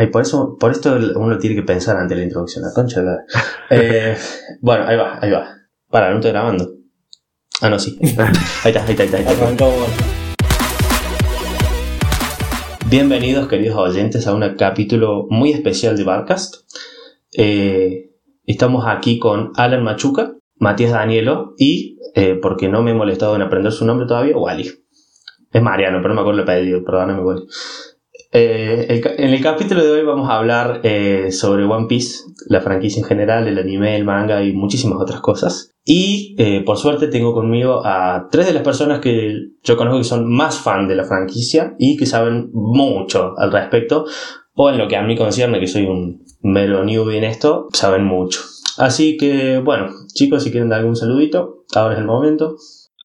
Ay, por eso, por esto uno tiene que pensar ante la introducción, la concha eh, Bueno, ahí va, ahí va. Para, no estoy grabando. Ah, no, sí. Ahí está, ahí está, ahí está. Ahí está. Bienvenidos, queridos oyentes, a un capítulo muy especial de Barcast. Eh, estamos aquí con Alan Machuca, Matías Danielo y, eh, porque no me he molestado en aprender su nombre todavía, Wally. Es Mariano, pero no me acuerdo el pedido, perdóname, Wally. Eh, en el capítulo de hoy vamos a hablar eh, sobre One Piece, la franquicia en general, el anime, el manga y muchísimas otras cosas. Y eh, por suerte tengo conmigo a tres de las personas que yo conozco que son más fan de la franquicia y que saben mucho al respecto, o en lo que a mí concierne, que soy un mero newbie en esto, saben mucho. Así que bueno, chicos, si quieren dar algún saludito, ahora es el momento.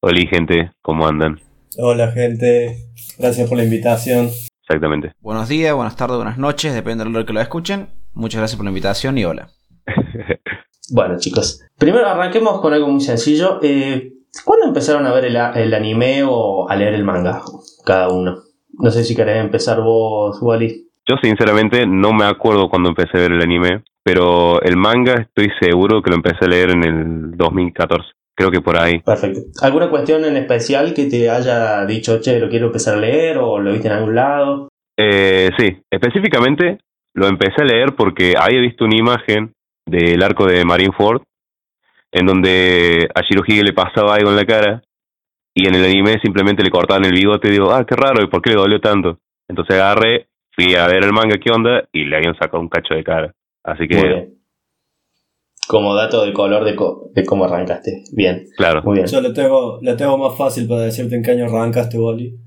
Hola gente, ¿cómo andan? Hola gente, gracias por la invitación. Exactamente. Buenos días, buenas tardes, buenas noches, depende del hora que lo escuchen. Muchas gracias por la invitación y hola. bueno, chicos, primero arranquemos con algo muy sencillo. Eh, ¿Cuándo empezaron a ver el, anime o a leer el manga? Cada uno. No sé si querés empezar vos, Wally. Yo sinceramente no me acuerdo cuando empecé a ver el anime, pero el manga estoy seguro que lo empecé a leer en el 2014. Creo que por ahí. Perfecto. ¿Alguna cuestión en especial que te haya dicho, che, lo quiero empezar a leer o lo viste en algún lado? Eh, sí, específicamente lo empecé a leer porque había visto una imagen del arco de Marineford en donde a Shirohige le pasaba algo en la cara y en el anime simplemente le cortaban el bigote y digo, ah, qué raro, ¿y por qué le dolió tanto? Entonces agarré, fui a ver el manga qué onda y le habían sacado un cacho de cara. Así que como dato de color de, de cómo arrancaste. Bien. Claro. Muy bien. Yo le tengo, le tengo más fácil para decirte en qué año arrancaste, Wally,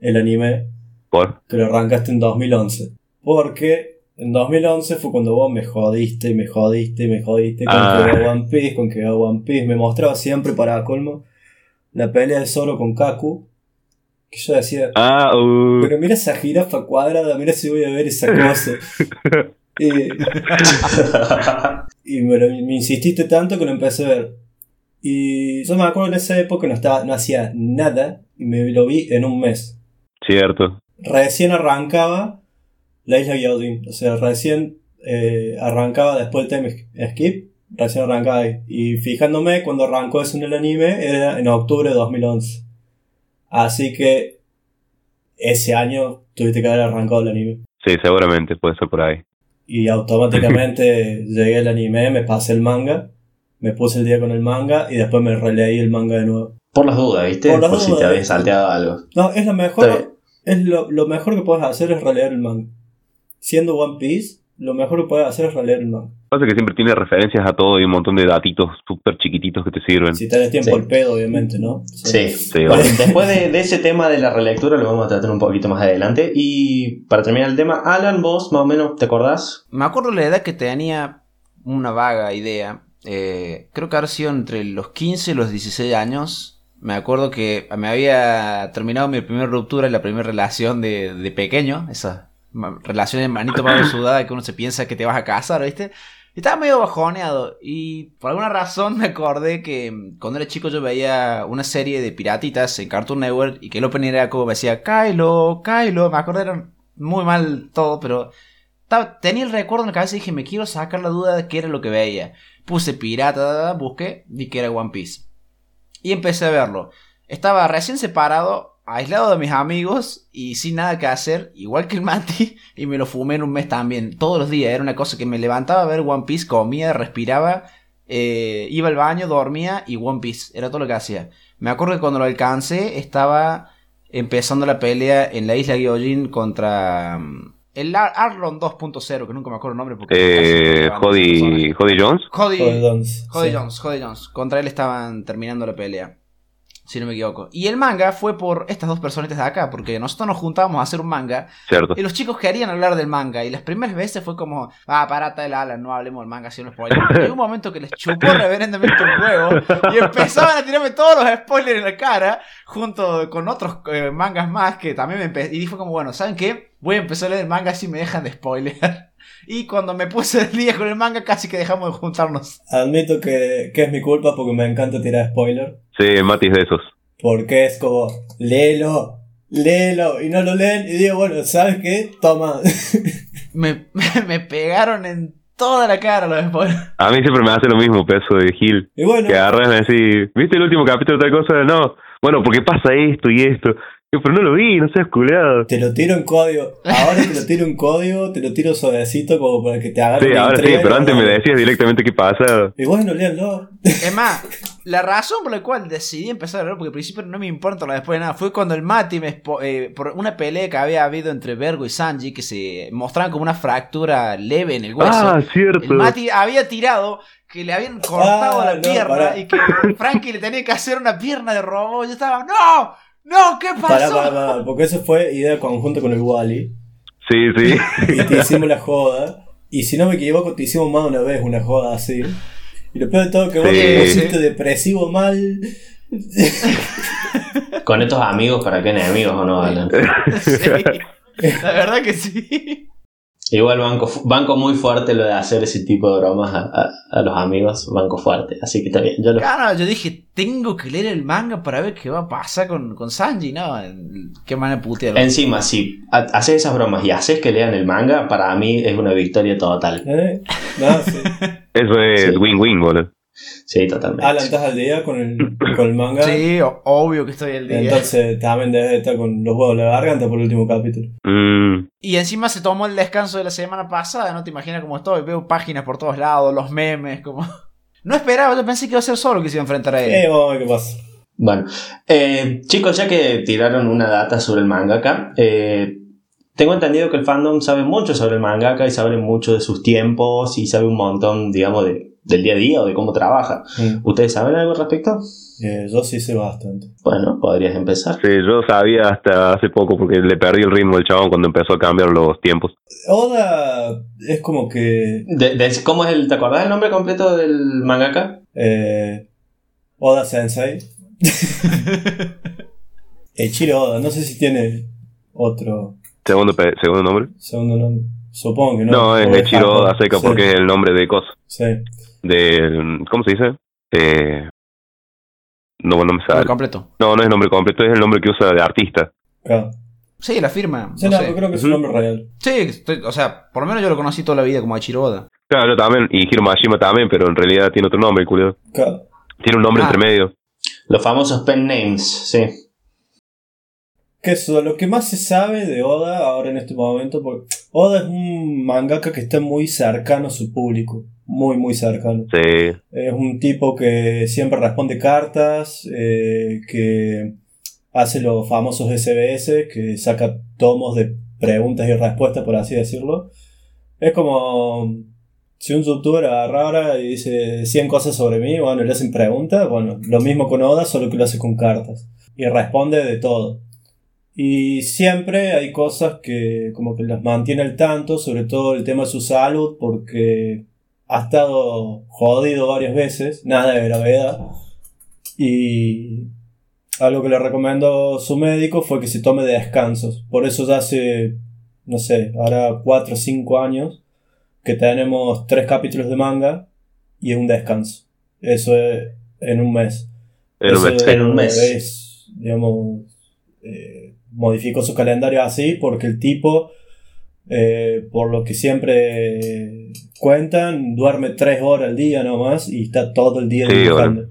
el anime. ¿Por? Que lo arrancaste en 2011. Porque en 2011 fue cuando vos me jodiste y me jodiste y me jodiste con ah. que One Piece, con que One Piece. Me mostraba siempre para colmo la pelea de Zoro con Kaku. Que yo decía, ah, uh. pero mira esa jirafa cuadrada, mira si voy a ver esa cosa. y, y me, insististe tanto que lo empecé a ver. Y yo me acuerdo en esa época no, estaba, no hacía nada y me lo vi en un mes. Cierto. Recién arrancaba la isla Yaudin. O sea, recién eh, arrancaba después del time skip. Recién arrancaba ahí. Y fijándome, cuando arrancó eso en el anime era en octubre de 2011. Así que ese año tuviste que haber arrancado el anime. Sí, seguramente, puede ser por ahí y automáticamente llegué al anime, me pasé el manga, me puse el día con el manga y después me releí el manga de nuevo. Por las dudas, ¿viste? Por, si te habías salteado algo. No, es lo mejor. Es lo, lo, mejor que puedes hacer es releer el manga. Siendo One Piece, lo mejor que puedes hacer es releer el manga. Pasa que siempre tiene referencias a todo y un montón de datitos súper chiquititos que te sirven. Si tenés tiempo el pedo, obviamente, ¿no? Sí. después de, ese tema de la relectura lo vamos a tratar un poquito más adelante. Y para terminar el tema, Alan, vos más o menos, ¿te acordás? Me acuerdo la edad que tenía una vaga idea. Eh, creo que habrá sido entre los 15 y los 16 años. Me acuerdo que me había terminado mi primera ruptura y la primera relación de, de pequeño. Esa relación de manito más sudada que uno se piensa que te vas a casar, ¿viste? Estaba medio bajoneado y por alguna razón me acordé que cuando era chico yo veía una serie de piratitas en Cartoon Network y que el opening era como decía Kylo, Kylo, me acordé era muy mal todo, pero tenía el recuerdo en la cabeza y dije me quiero sacar la duda de qué era lo que veía. Puse pirata, busqué, vi que era One Piece. Y empecé a verlo. Estaba recién separado aislado de mis amigos y sin nada que hacer, igual que el Mati, y me lo fumé en un mes también, todos los días. Era una cosa que me levantaba a ver One Piece, comía, respiraba, eh, iba al baño, dormía y One Piece, era todo lo que hacía. Me acuerdo que cuando lo alcancé estaba empezando la pelea en la isla Gyojin contra el Arlon 2.0, que nunca me acuerdo el nombre. Porque eh, Jody, Jones. Jody, Jones. Jody Jones, Jody Jones. Contra él estaban terminando la pelea si no me equivoco. Y el manga fue por estas dos personitas de acá, porque nosotros nos juntábamos a hacer un manga. Cierto. Y los chicos querían hablar del manga. Y las primeras veces fue como, ah, parata el ala, no hablemos del manga, si no spoiler. Y un momento que les chupó reverendamente un huevo. Y empezaban a tirarme todos los spoilers en la cara, junto con otros eh, mangas más que también me empecé. Y fue como, bueno, ¿saben qué? Voy a empezar a leer el manga si me dejan de spoiler. Y cuando me puse el día con el manga, casi que dejamos de juntarnos. Admito que, que es mi culpa porque me encanta tirar spoiler. Sí, Matis de esos. Porque es como, léelo, léelo, y no lo leen, y digo, bueno, ¿sabes qué? Toma. me, me pegaron en toda la cara los spoilers. A mí siempre me hace lo mismo, peso de Gil. Y bueno, Que agarras y decís, ¿viste el último capítulo de tal cosa? No. Bueno, porque pasa esto y esto. Pero no lo vi, no seas culeado. te lo tiro en código. Ahora te lo tiro en código, te lo tiro suavecito como para que te haga Sí, ahora sí, pero antes me decías directamente qué pasa. Y bueno, léanlo. Es más, la razón por la cual decidí empezar a ver, porque al principio no me importa lo después de nada, fue cuando el Mati, me eh, por una pelea que había habido entre Vergo y Sanji, que se mostraban como una fractura leve en el hueso. Ah, cierto. el Mati había tirado que le habían cortado Ah, la no, pierna y que Frankie le tenía que hacer una pierna de robot. Yo estaba, ¡No! ¡No! ¿Qué Pará, pasó? pará, pará, porque eso fue idea conjunta con el Wally. Sí, sí. Y te hicimos la joda. Y si no me equivoco, te hicimos más de una vez una joda así. Y lo peor de todo que vos Sí. te pusiste depresivo mal. Con estos amigos, ¿para qué enemigos o no, Alan? Sí, la verdad que sí. Igual banco, banco muy fuerte lo de hacer ese tipo de bromas a, a- a los amigos, banco fuerte, así que está bien. Yo lo- Claro, yo dije, tengo que leer el manga para ver qué va a pasar con, con Sanji, ¿no? Qué manera puteada. Encima, si ha- haces esas bromas y haces que lean el manga, para mí es una victoria total. ¿Eh? No, sí. Eso es Sí. win-win, boludo. Sí, totalmente. Alan, ¿estás al día con el, con el manga? Sí, obvio que estoy al día. Entonces también debes de estar con los huevos de la garganta por el último capítulo. Mm, Y encima se tomó el descanso de la semana pasada, no te imaginas cómo estoy. Veo páginas por todos lados, los memes, como. No esperaba, yo pensé que iba a ser solo que se iba a enfrentar a él. Eh, vamos a ver qué pasa. Bueno, eh, chicos, ya que tiraron una data sobre el mangaka, eh, tengo entendido que el fandom sabe mucho sobre el mangaka y sabe mucho de sus tiempos y sabe un montón, digamos, de, del día a día o de cómo trabaja. Mm. ¿Ustedes saben algo al respecto? Eh, yo sí sé bastante. Bueno, podrías empezar. sí, yo sabía hasta hace poco porque le perdí el ritmo al chabón cuando empezó a cambiar los tiempos. Oda es como que. De- de- ¿Cómo es el, ¿Te acordás el nombre completo del mangaka? Eh, Oda Sensei. Echiro Oda, no sé si tiene otro Segundo, segundo nombre. segundo nombre. Supongo que no. No, es Echiro. Oda Seca Sí, porque es el nombre de cosas. Sí. Del, ¿Cómo se dice? Eh, no, no me sale. completo. No, no es el nombre completo, es el nombre que usa de artista. Claro. Sí, la firma. Sí, no no, sé. yo creo que es un nombre real. Sí, estoy- o sea, por lo menos yo lo conocí toda la vida como Ichiro Oda. Claro, yo también, y Hiro Mashima también, pero en realidad tiene otro nombre, el culiao. Claro. Tiene un nombre Ah. entre medio. Los famosos pen names, sí. Que eso, lo que más se sabe de Oda ahora en este momento, porque Oda es un mangaka que está muy cercano a su público. Muy, muy cercano. Sí, Es un tipo que siempre responde cartas, eh, que hace los famosos SBS, que saca tomos de preguntas y respuestas, por así decirlo. Es como si un youtuber agarrara y dice 100 cosas sobre mí, bueno, le hacen preguntas, bueno, lo mismo con Oda, solo que lo hace con cartas. Y responde de todo. Y siempre hay cosas que como que las mantiene al tanto, sobre todo el tema de su salud, porque ha estado jodido varias veces, nada de gravedad. Y algo que le recomendó su médico fue que se tome descansos. Por eso ya hace, no sé, ahora 4 o 5 años que tenemos tres capítulos de manga y un descanso. Eso es en un mes. en un Eso mes. En un mes. es, digamos, eh, modificó su calendario así porque el tipo, eh, por lo que siempre cuentan, duerme tres horas al día nomás y está todo el día Sí, dibujando.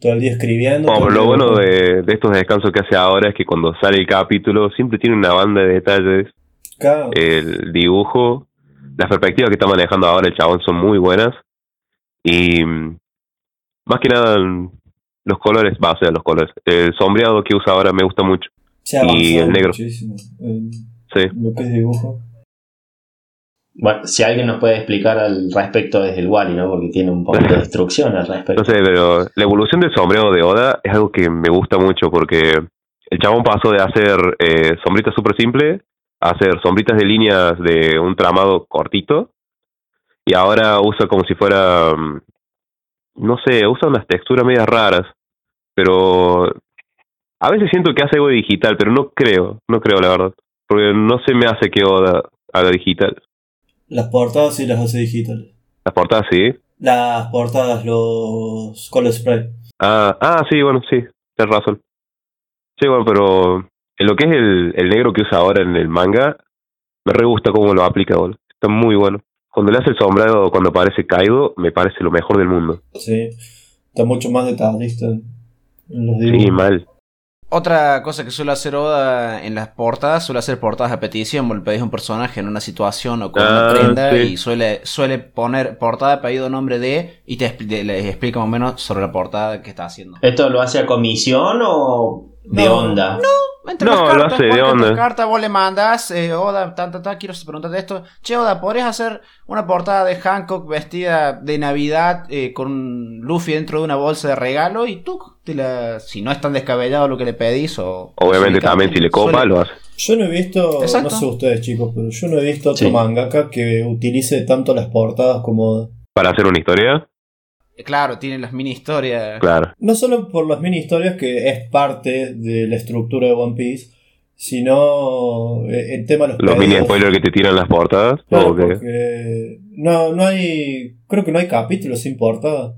Todo el día escribiendo. No, pero lo bueno de, de estos descansos que hace ahora es que cuando sale el capítulo siempre tiene una banda de detalles. Claro. El dibujo, las perspectivas que está manejando ahora el chabón son muy buenas. Y mm, más que nada los colores, va, o sea, los colores. El sombreado que usa ahora me gusta mucho. Se ha y el negro. muchísimo en Sí. lo que es dibujo. Bueno, si alguien nos puede explicar al respecto es el Wally, ¿no? Porque tiene un poquito de instrucción al respecto. No sé, pero la evolución del sombrero de Oda es algo que me gusta mucho porque el chabón pasó de hacer eh, sombritas súper simples a hacer sombritas de líneas de un tramado cortito y ahora usa como si fuera, mm, no sé, usa unas texturas medias raras, pero a veces siento que hace algo digital, pero no creo, no creo la verdad, porque no se me hace que Oda haga digital. Las portadas sí las hace digitales. Las portadas sí. Las portadas, los color spray. Ah, ah, sí, bueno, sí, tienes razón. Sí, bueno, pero en lo que es el, el negro que usa ahora en el manga, me re gusta cómo lo aplica, boludo. Está muy bueno. Cuando le hace el sombrero, cuando aparece Kaido, me parece lo mejor del mundo. Sí. Está mucho más detallista en los Sí, dibujos. mal. Otra cosa que suele hacer Oda en las portadas, suele hacer portadas a petición, vos le pedís a un personaje en una situación o con una Ah, prenda sí. y suele, suele poner portada, pedido, nombre de y te- les explica más o menos sobre la portada que está haciendo. ¿Esto lo hace a comisión o de No, onda? Entre No, las lo hace de onda. las cartas vos le mandas, eh, Oda, tan, tan, tan, quiero preguntarte esto. Che, Oda, ¿podrías hacer una portada de Hancock vestida de Navidad eh, con Luffy dentro de una bolsa de regalo? Y tú, te la, si no es tan descabellado lo que le pedís o... Obviamente también si le copa, suele- lo hace. Yo no he visto, Exacto. no sé ustedes chicos, pero yo no he visto otro Sí. mangaka que utilice tanto las portadas como... Para hacer una historia, Claro, tiene las mini historias. claro. No solo por las mini historias, que es parte de la estructura de One Piece, sino eh, el tema de los, Los mini spoilers que te tiran las portadas. Claro, o porque no, no hay. Creo que no hay capítulos sin portada.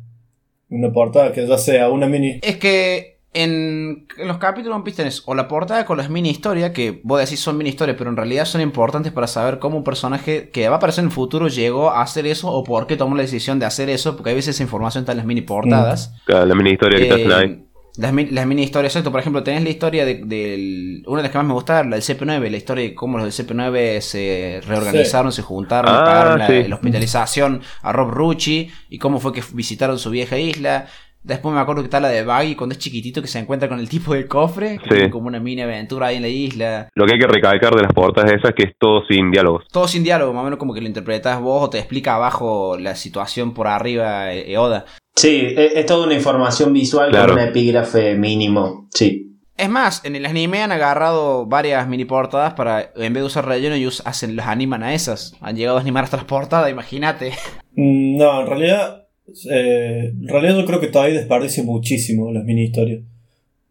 Una portada que ya sea una mini. Es que en, los capítulos de One Piece tenés o la portada con las mini historias, que vos decís son mini historias, pero en realidad son importantes para saber cómo un personaje que va a aparecer en el futuro llegó a hacer eso o por qué tomó la decisión de hacer eso, porque a veces esa información está en las mini portadas. claro, la mini historia que te hacen ahí. Eh, las, mi- las mini historias, exacto. Por ejemplo, tenés la historia de. Una de las que más me gusta, la del CP9, la historia de cómo los del CP9 se reorganizaron, se juntaron, Ah, pagaron la, sí. la hospitalización a Rob Rucci y cómo fue que visitaron su vieja isla. Después me acuerdo que está la de Baggy cuando es chiquitito que se encuentra con el tipo del cofre, que Sí. como una mini aventura ahí en la isla. Lo que hay que recalcar de las portadas esas es que es todo sin diálogos. Todo sin diálogo, más o menos como que lo interpretas vos o te explica abajo la situación por arriba eh, eh, Oda. Sí, e- es toda una información visual Claro. con un epígrafe mínimo. Sí. Es más, en el anime han agarrado varias mini portadas para, en vez de usar relleno, ellos hacen, las animan a esas. Han llegado a animar hasta las portadas, imagínate. Mm, No, en realidad. Eh, en realidad yo creo que todavía desperdicia muchísimo las mini historias.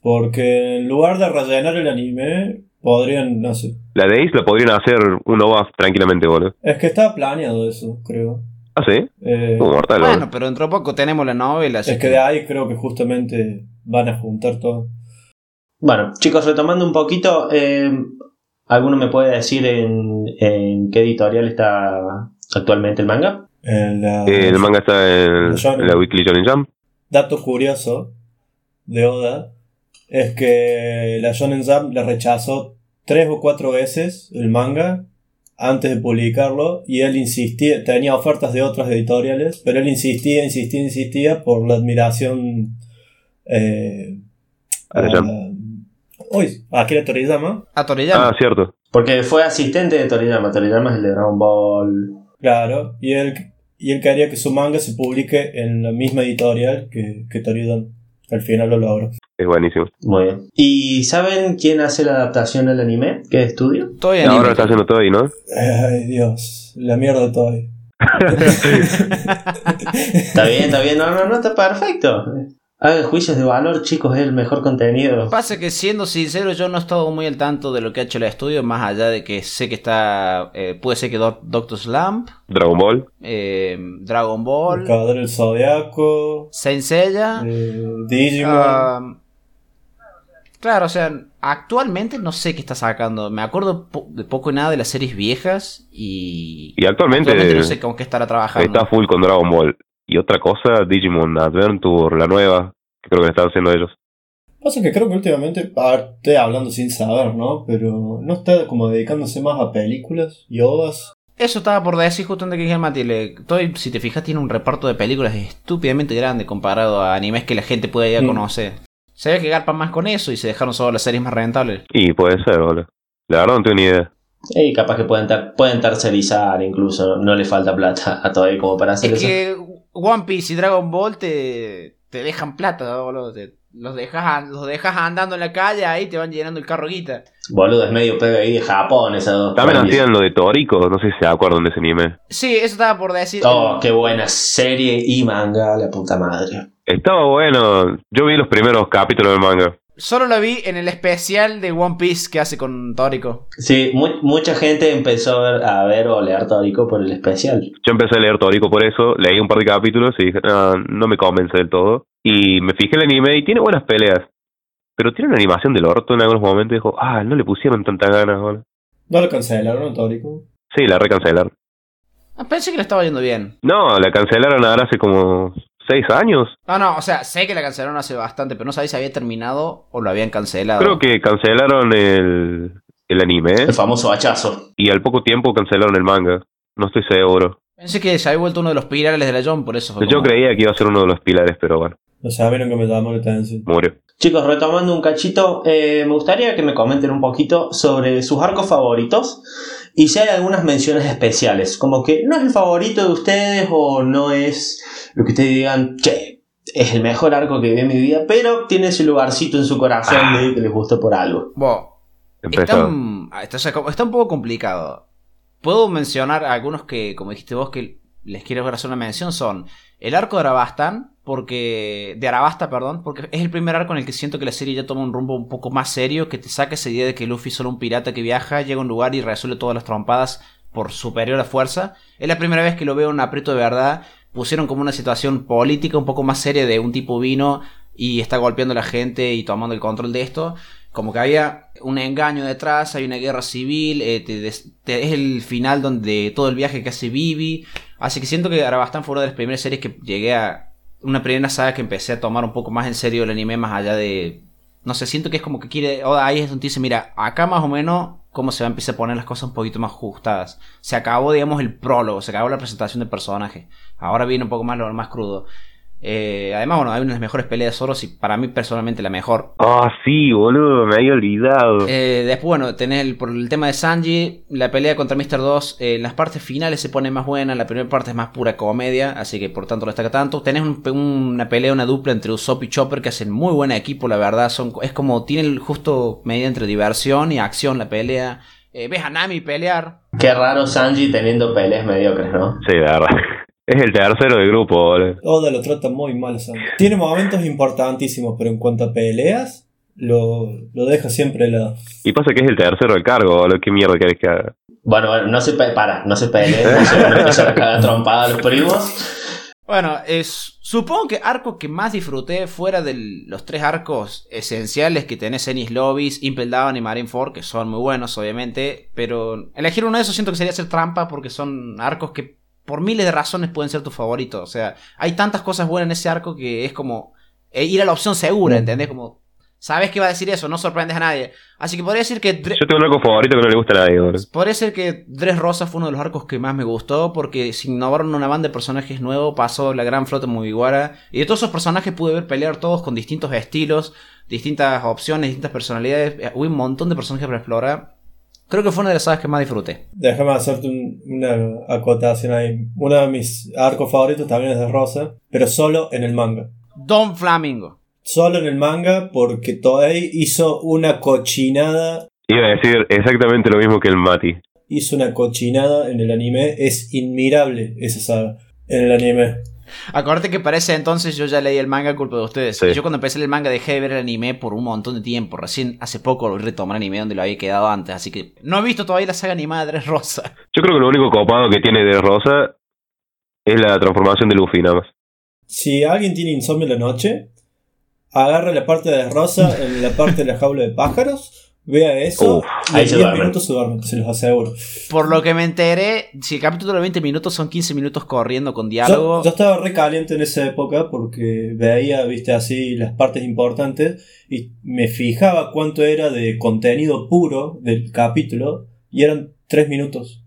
Porque en lugar de rellenar el anime, podrían. No sé. La de Ace la podrían hacer un OVA tranquilamente, boludo. Es que estaba planeado eso, creo. Ah, sí. Eh, Como mortal, Bueno, boludo. pero dentro de poco tenemos la novela, es que de ahí creo que justamente van a juntar todo. Bueno, chicos, retomando un poquito, eh, ¿alguno me puede decir en, en qué editorial está actualmente el manga? En la- Eh, el manga está en, la Weekly Shonen Jump. dato curioso de Oda es que la Shonen Jump le rechazó tres o cuatro veces el manga antes de publicarlo y él insistía, tenía ofertas de otras editoriales, pero él insistía, insistía, insistía por la admiración eh, A la Uy, ¿a Akira Toriyama? A Toriyama. Ah, cierto. Porque fue asistente de Toriyama. Toriyama es el de Dragon Ball. Claro, y él, y él quería que su manga se publique en la misma editorial que, que Toriyama. Al final lo logró. Es buenísimo. Muy bien. ¿Y saben quién hace la adaptación al anime? ¿Qué estudio? Todo Y en ahora anime. lo está haciendo todo ahí, ¿no? Ay, Dios, la mierda todavía. Está bien, está bien. No, no, no, está perfecto. Hagan juicios de valor, chicos, es el mejor contenido. Pasa que siendo sincero, yo no he estado muy al tanto de lo que ha hecho el estudio, más allá de que sé que está. eh, puede ser que Doc- Doctor Slump, Dragon Ball. eh, Dragon El Ball, Caballero del Zodiaco, Saint Seiya. eh, Digimon. claro, o sea, actualmente no sé qué está sacando. Me acuerdo po- de poco y nada de las series viejas y. Y actualmente, actualmente no sé con qué estará trabajando. está full con Dragon Ball. Y otra cosa, Digimon Adventure, la nueva, que creo que están haciendo ellos. Pasa que creo que últimamente, a ver, estoy hablando sin saber, ¿no? Pero no está como dedicándose más a películas y odas. Eso estaba por decir justo antes que dije el Mati. le- Toy, si te fijas, tiene un reparto de películas estúpidamente grande comparado a animes que la gente puede ir a Mm. conocer. Se ve que garpan más con eso y se dejaron solo las series más rentables. Y puede ser, boludo. La verdad no tengo ni idea. Y capaz que pueden, ter- pueden tercerizar incluso. No le falta plata a todavía como para hacer Es eso. que One Piece y Dragon Ball te, te dejan plata, boludo. Te- los, dejas, los dejas andando en la calle ahí te van llenando el carro guita. Boludo, es medio PBI de Japón esas dos. También hacían lo de Toriko, no sé si se acuerdan de ese anime. Sí, eso estaba por decir. Oh, qué buena serie y manga, la puta madre. Estaba bueno. Yo vi los primeros capítulos del manga. Solo lo vi en el especial de One Piece que hace con Tórico. Sí, mu- mucha gente empezó a ver, a ver o leer Torico por el especial. Yo empecé a leer Toriko por eso, leí un par de capítulos y dije, "Ah, no me convence del todo. Y me fijé en el anime y tiene buenas peleas. Pero tiene una animación del orto en algunos momentos y dijo, ah, no le pusieron tanta ganas, boludo. No lo cancelaron, Tórico. Sí, la recancelaron. Ah, pensé que le estaba yendo bien. No, la cancelaron ahora hace como seis años. No, no, o sea, sé que la cancelaron hace bastante, pero no sabía si había terminado o lo habían cancelado. Creo que cancelaron el, el anime El famoso hachazo. y al poco tiempo cancelaron el manga. No estoy seguro. Pensé que se había vuelto uno de los pilares de la John, por eso fue Yo como- creía que iba a ser uno de los pilares, pero bueno, No sabieron que me llamó la atención. murió. Chicos, retomando un cachito, eh, me gustaría que me comenten un poquito sobre sus arcos favoritos y si hay algunas menciones especiales, como que no es el favorito de ustedes o no es lo que ustedes digan, che, es el mejor arco que vi en mi vida, pero tiene ese lugarcito en su corazón de que les gustó por algo. Bueno, está, Empezó. un- ah, está, está un poco complicado. Puedo mencionar algunos que, como dijiste vos, que les quiero hacer una mención. Son el arco de Arabastan, porque. De Arabasta, perdón, porque es el primer arco en el que siento que la serie ya toma un rumbo un poco más serio, que te saca esa idea de que Luffy es solo un pirata que viaja, llega a un lugar y resuelve todas las trompadas por superior a fuerza. Es la primera vez que lo veo en aprieto de verdad. Pusieron como una situación política un poco más seria de un tipo vino y está golpeando a la gente y tomando el control de esto. Como que había un engaño detrás, hay una guerra civil, eh, es el final donde todo el viaje que hace Vivi. Así que siento que Arabastan fue una de las primeras series que llegué a. Una primera saga que empecé a tomar un poco más en serio el anime, más allá de. No sé, siento que es como que quiere. o ahí es donde dice, mira, acá más o menos, cómo se va a empezar a poner las cosas un poquito más ajustadas. Se acabó, digamos, el prólogo, se acabó la presentación del personaje. Ahora viene un poco más lo más crudo. Eh, además, bueno, hay una de las mejores peleas de Soros y para mí personalmente la mejor. Ah, sí, boludo, me había olvidado. Eh, después, bueno, tenés el, por el tema de Sanji, la pelea contra Mr. 2, eh, en las partes finales se pone más buena, la primera parte es más pura comedia, así que por tanto lo destaca tanto. Tenés un- una pelea, una dupla entre Usopp y Chopper que hacen muy buen equipo, la verdad, son es como tienen justo medida entre diversión y acción la pelea. Eh, ves a Nami pelear, Qué raro Sanji teniendo peleas mediocres, ¿no? Sí, de verdad. Es el tercero del grupo, boludo. Oda lo trata muy mal, Sam. Tiene momentos importantísimos, pero en cuanto a peleas, lo, lo deja siempre de lado. Y pasa que es el tercero del cargo, boludo. ¿Qué mierda querés que haga? Bueno, bueno, no se pe para, no se peleen, no se no empiezan a cagar trompada a los primos. Bueno, es, supongo que arco que más disfruté fuera de los tres arcos esenciales que tenés Ennis Lobbies, Impel Down y Marineford, que son muy buenos obviamente, pero elegir uno de esos siento que sería hacer trampa porque son arcos que por miles de razones pueden ser tus favoritos. O sea, hay tantas cosas buenas en ese arco que es como eh, ir a la opción segura, ¿entendés? Como, sabes que va a decir eso, no sorprendes a nadie. Así que podría decir que... Dre- Yo tengo un arco favorito que no le gusta a nadie. Podría ser que Dres Rosa fue uno de los arcos que más me gustó porque se innovaron una banda de personajes nuevos, pasó la gran flota Mugiwara y de todos esos personajes pude ver pelear todos con distintos estilos, distintas opciones, distintas personalidades, Eh, hubo un montón de personajes para explorar. Creo que fue una de las sagas que más disfruté. Déjame hacerte un- una acotación ahí. Uno de mis arcos favoritos también es de Rosa, pero solo en el manga. Don Flamingo. Solo en el manga porque Toei hizo una cochinada. Iba a decir exactamente lo mismo que el Mati. Hizo una cochinada en el anime. Es inmirable esa saga en el anime. Acuérdate que para ese entonces yo ya leí el manga culpa de ustedes. Sí. Yo cuando empecé el manga dejé de ver el anime por un montón de tiempo. Recién hace poco volví a retomar anime donde lo había quedado antes. Así que no he visto todavía la saga animada de Dres Rosa. Yo creo que lo único copado que tiene de Rosa es la transformación de Luffy, nada más. Si alguien tiene insomnio en la noche, agarra la parte de Rosa en la parte de la jaula de pájaros, vea eso Uf, y ahí en se 10 duermen. minutos se duermen, se los aseguro. Por lo que me enteré, si el capítulo de 20 minutos son 15 minutos corriendo con Yo, diálogo. yo estaba re caliente en esa época porque veía, viste, así las partes importantes y me fijaba cuánto era de contenido puro del capítulo y eran 3 minutos.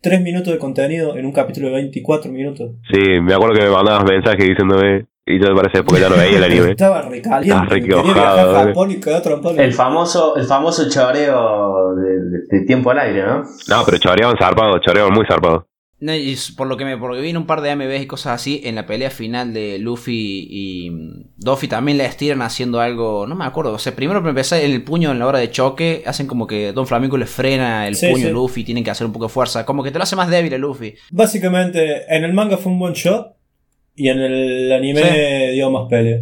3 minutos de contenido en un capítulo de 24 minutos. Sí, me acuerdo que me mandabas mensajes diciéndome. Y yo parece porque ya no veía el anime. Estaba re caliente. Estás re quería viajar enojado, a. Japón y quedar trompado. El famoso, el famoso choreo de, de- de tiempo al aire, ¿no? No, pero choreaban zarpado, choreaban muy zarpado. No, y por lo que me por lo que vi en un par de AMVs y cosas así, en la pelea final de Luffy y mm, Doffy también la estiran haciendo algo, no me acuerdo, o sea, primero para empezar el puño en la hora de choque, hacen como que Don Flamingo le frena el Sí, puño sí. a Luffy, tienen que hacer un poco de fuerza, como que te lo hace más débil a Luffy. Básicamente, en el manga fue un one shot y en el anime dio más pelea.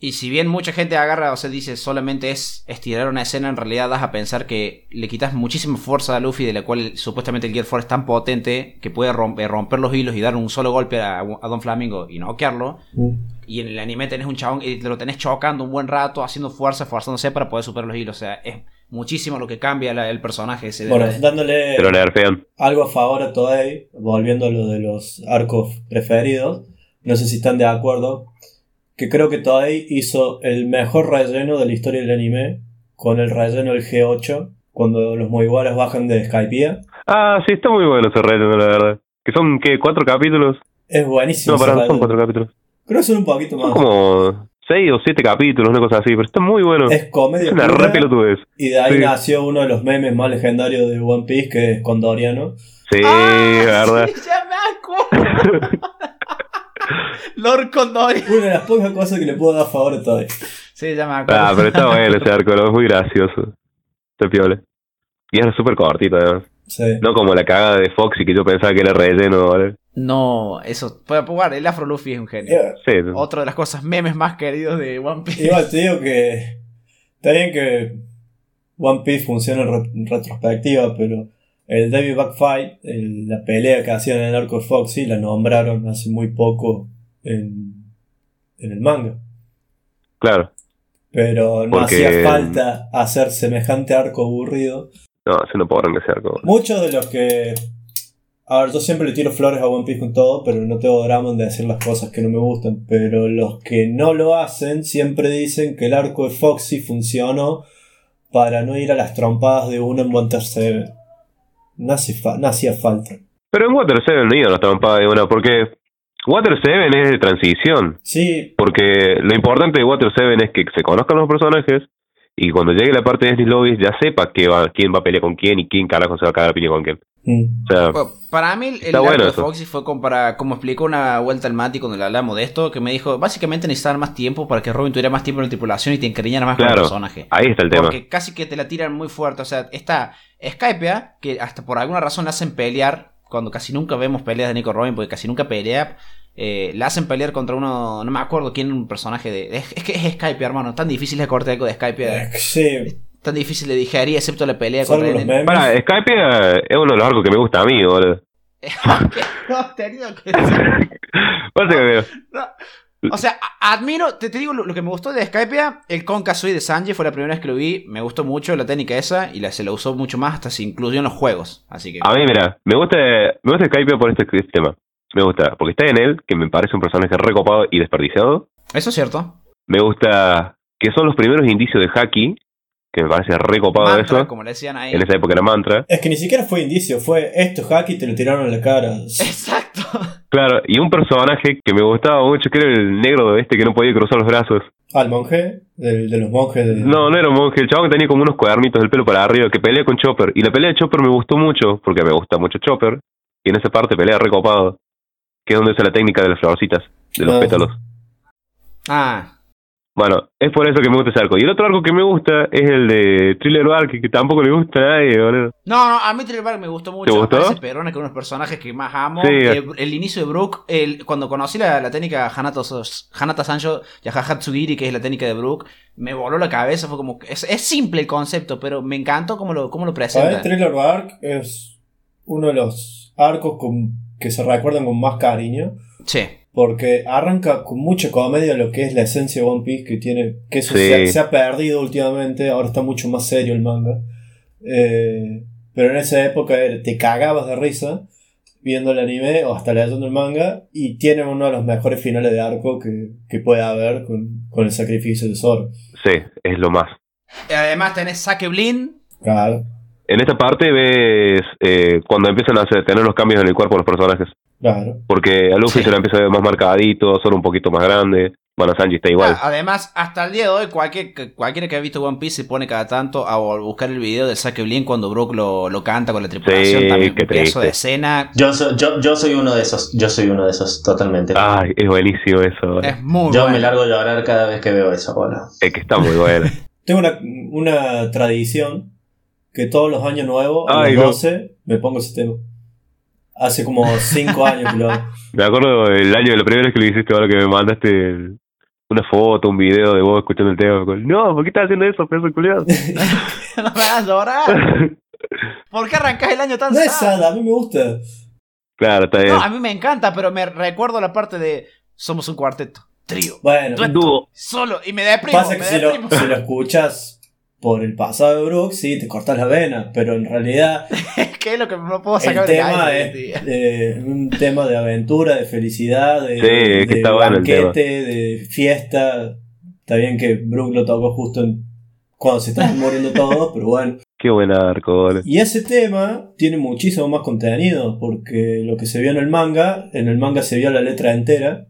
Y si bien mucha gente agarra, o sea, dice solamente es estirar una escena, en realidad das a pensar que le quitas muchísima fuerza a Luffy, de la cual supuestamente el Gear Force es tan potente que puede romper, romper los hilos y dar un solo golpe a, a Don Flamingo y noquearlo. Mm. Y en el anime tenés un chabón y te lo tenés chocando un buen rato, haciendo fuerza, forzándose para poder superar los hilos. O sea, es muchísimo lo que cambia la- el personaje ese. Bueno, de- dándole Pero algo a favor a Toei, volviendo a lo de los arcos preferidos, no sé si están de acuerdo, que creo que Toei hizo el mejor relleno de la historia del anime con el relleno del G8, cuando los Mugiwaras bajan de Skypiea. Ah, sí, está muy bueno ese relleno, la verdad. Que son, ¿qué? ¿Cuatro capítulos? Es buenísimo. No, para, son cuatro capítulos. Creo que son un poquito Son más. como seis o siete capítulos, una cosa así, pero está muy bueno. Es comedia Es una pura, re pelotudez. y de ahí Sí. nació uno de los memes más legendarios de One Piece, que es Condoriano. Sí, ¡Ah! verdad. sí, ya me acuerdo. Lord Condori. Una de las pocas cosas que le puedo dar a favor a Toei. Sí, ya me acuerdo. Ah, pero está bueno ese arco, es muy gracioso. Está piola. Y era súper cortito, además. Sí. No como la cagada de Foxy que yo pensaba que era relleno, ¿vale? No, eso. Puede jugar, el Afro Luffy es un genio. Sí. Otra de las cosas memes más queridos de One Piece. Igual te digo que está bien que One Piece funciona en, re- en retrospectiva, pero el David Backfight, el- la pelea que hacían en el arco de Foxy, la nombraron hace muy poco en, en el manga. Claro. Pero no Porque- hacía falta hacer semejante arco aburrido. No, se no podrán ese arco. Muchos de los que. A ver, yo siempre le tiro flores a One Piece con todo, pero no tengo drama en decir las cosas que no me gustan. Pero los que no lo hacen siempre dicen que el arco de Foxy funcionó para no ir a las trompadas de uno en Water Seven. No, hace fa- no hacía falta. Pero en Water 7 no iban a trompada de una, porque Water 7 es de transición. Sí, Porque lo importante de Water 7 es que se conozcan los personajes y cuando llegue la parte de Disney Lobbies ya sepa qué va, quién va a pelear con quién y quién carajo se va a cagar a piña con quién. mm, O sea, Bueno, para mí el bueno de eso. Foxy fue como para, como explicó una vuelta al Mati cuando le hablamos de esto, que me dijo, básicamente necesitaban más tiempo para que Robin tuviera más tiempo en la tripulación y te encariñara más con el personaje. ahí está el tema. Porque casi que te la tiran muy fuerte. O sea, está Skypea, que hasta por alguna razón la hacen pelear, cuando casi nunca vemos peleas de Nico Robin, porque casi nunca pelea. Eh, la hacen pelear contra uno, no me acuerdo quién, un personaje de... Es, es que es Skype, hermano. Tan difícil de cortar algo de Skype. eh, sí, Tan difícil de digerir, excepto la pelea contra memes. Para, Skype eh, es uno de los arcos que me gusta a mí, boludo. No, tenía que decir. Básicamente, O sea, admiro, te, te digo lo, lo que me gustó de Skypea, el Con Kazooie de Sanji fue la primera vez que lo vi, me gustó mucho la técnica esa y la, se la usó mucho más hasta se incluyó en los juegos, así que... a mí, mira, me gusta, me gusta Skype por este sistema. Me gusta, porque está en él, que me parece un personaje recopado y desperdiciado. Eso es cierto. Me gusta que son los primeros indicios de Haki, que me parece recopado Mantra, eso. como le decían ahí. En esa época era mantra. Es que ni siquiera fue indicio, fue esto hack y te lo tiraron en la cara. Exacto. Claro, y un personaje que me gustaba mucho, que era el negro de este que no podía cruzar los brazos. Al monje, del- de, los monjes de. No, no era un monje, el chavo que tenía como unos cuadernitos del pelo para arriba, que pelea con Chopper. Y la pelea de Chopper me gustó mucho, porque me gusta mucho Chopper. Y en esa parte pelea recopado, que es donde usa la técnica de las florcitas, de los Ah. pétalos. Ah, Bueno, es por eso que me gusta ese arco. Y el otro arco que me gusta es el de Thriller Bark, que tampoco le gusta a nadie, boludo. no, no, a mí Thriller Bark me gustó mucho. ¿Te gustó? Me parece Perona, que uno de los personajes que más amo. Sí. Eh, el inicio de Brook, el, cuando conocí la, la técnica Hanata, Hanata Sancho Yahahatsugiri, que es la técnica de Brook, me voló la cabeza. Fue como. que- Es, es simple el concepto, pero me encantó cómo lo, cómo lo presenta. Thriller Bark es uno de los arcos con- que se recuerdan con más cariño. Sí. Porque arranca con mucha comedia lo que es la esencia de One Piece que tiene. que eso Sí. se, ha, se ha perdido últimamente, ahora está mucho más serio el manga. Eh, pero en esa época te cagabas de risa viendo el anime o hasta leyendo el manga. Y tiene uno de los mejores finales de arco que, que puede haber con, con el sacrificio de Zoro. Sí, es lo más. Además tenés Sake Blin. Claro, En esta parte ves eh, cuando empiezan a hacer- tener los cambios en el cuerpo de los personajes. claro. Porque a Luffy Sí. se le empieza a ver más marcadito, son un poquito más grande. Bueno, Sanji está igual. Ah, además, hasta el día de hoy, cualquier, cualquiera que ha visto One Piece se pone cada tanto a buscar el video del Sake Blin cuando Brook lo, lo canta con la tripulación. Sí, también qué un pedazo triste. de escena. Yo, so- yo, yo soy uno de esos, yo soy uno de esos, totalmente. Ay, es buenísimo eso. Es muy yo bueno. me largo a llorar cada vez que veo eso, boludo. Es que está muy bueno. Tengo una, una tradición que todos los años nuevos, a Ay, los no. 12, me pongo ese tema. Hace como 5 años que lo hago. Me acuerdo el año de la primera vez que lo hiciste, ahora que me mandaste el- una foto, un video de vos escuchando el tema. No, ¿por qué estás haciendo eso, de culiado? no me hagas llorar. ¿Por qué arrancás el año tan No es sad? a mí me gusta. claro, está bien. No, a mí me encanta, pero me recuerdo la parte de somos un cuarteto, trío, Bueno, dueto, Dúo. solo, y me deprimo, pasa que me si lo, deprimo. si lo escuchas por el pasado de Brooks, sí, te cortas la vena, pero en realidad ¿Qué es lo que no puedo el sacar de tema la es eh, un tema de aventura, de felicidad, de, Sí, de el banquete, de fiesta. Está bien que Brooks lo tocó justo en- cuando se están muriendo todos, pero bueno. Qué buen arco, boludo. Y ese tema tiene muchísimo más contenido, porque lo que se vio en el manga, en el manga se vio la letra entera,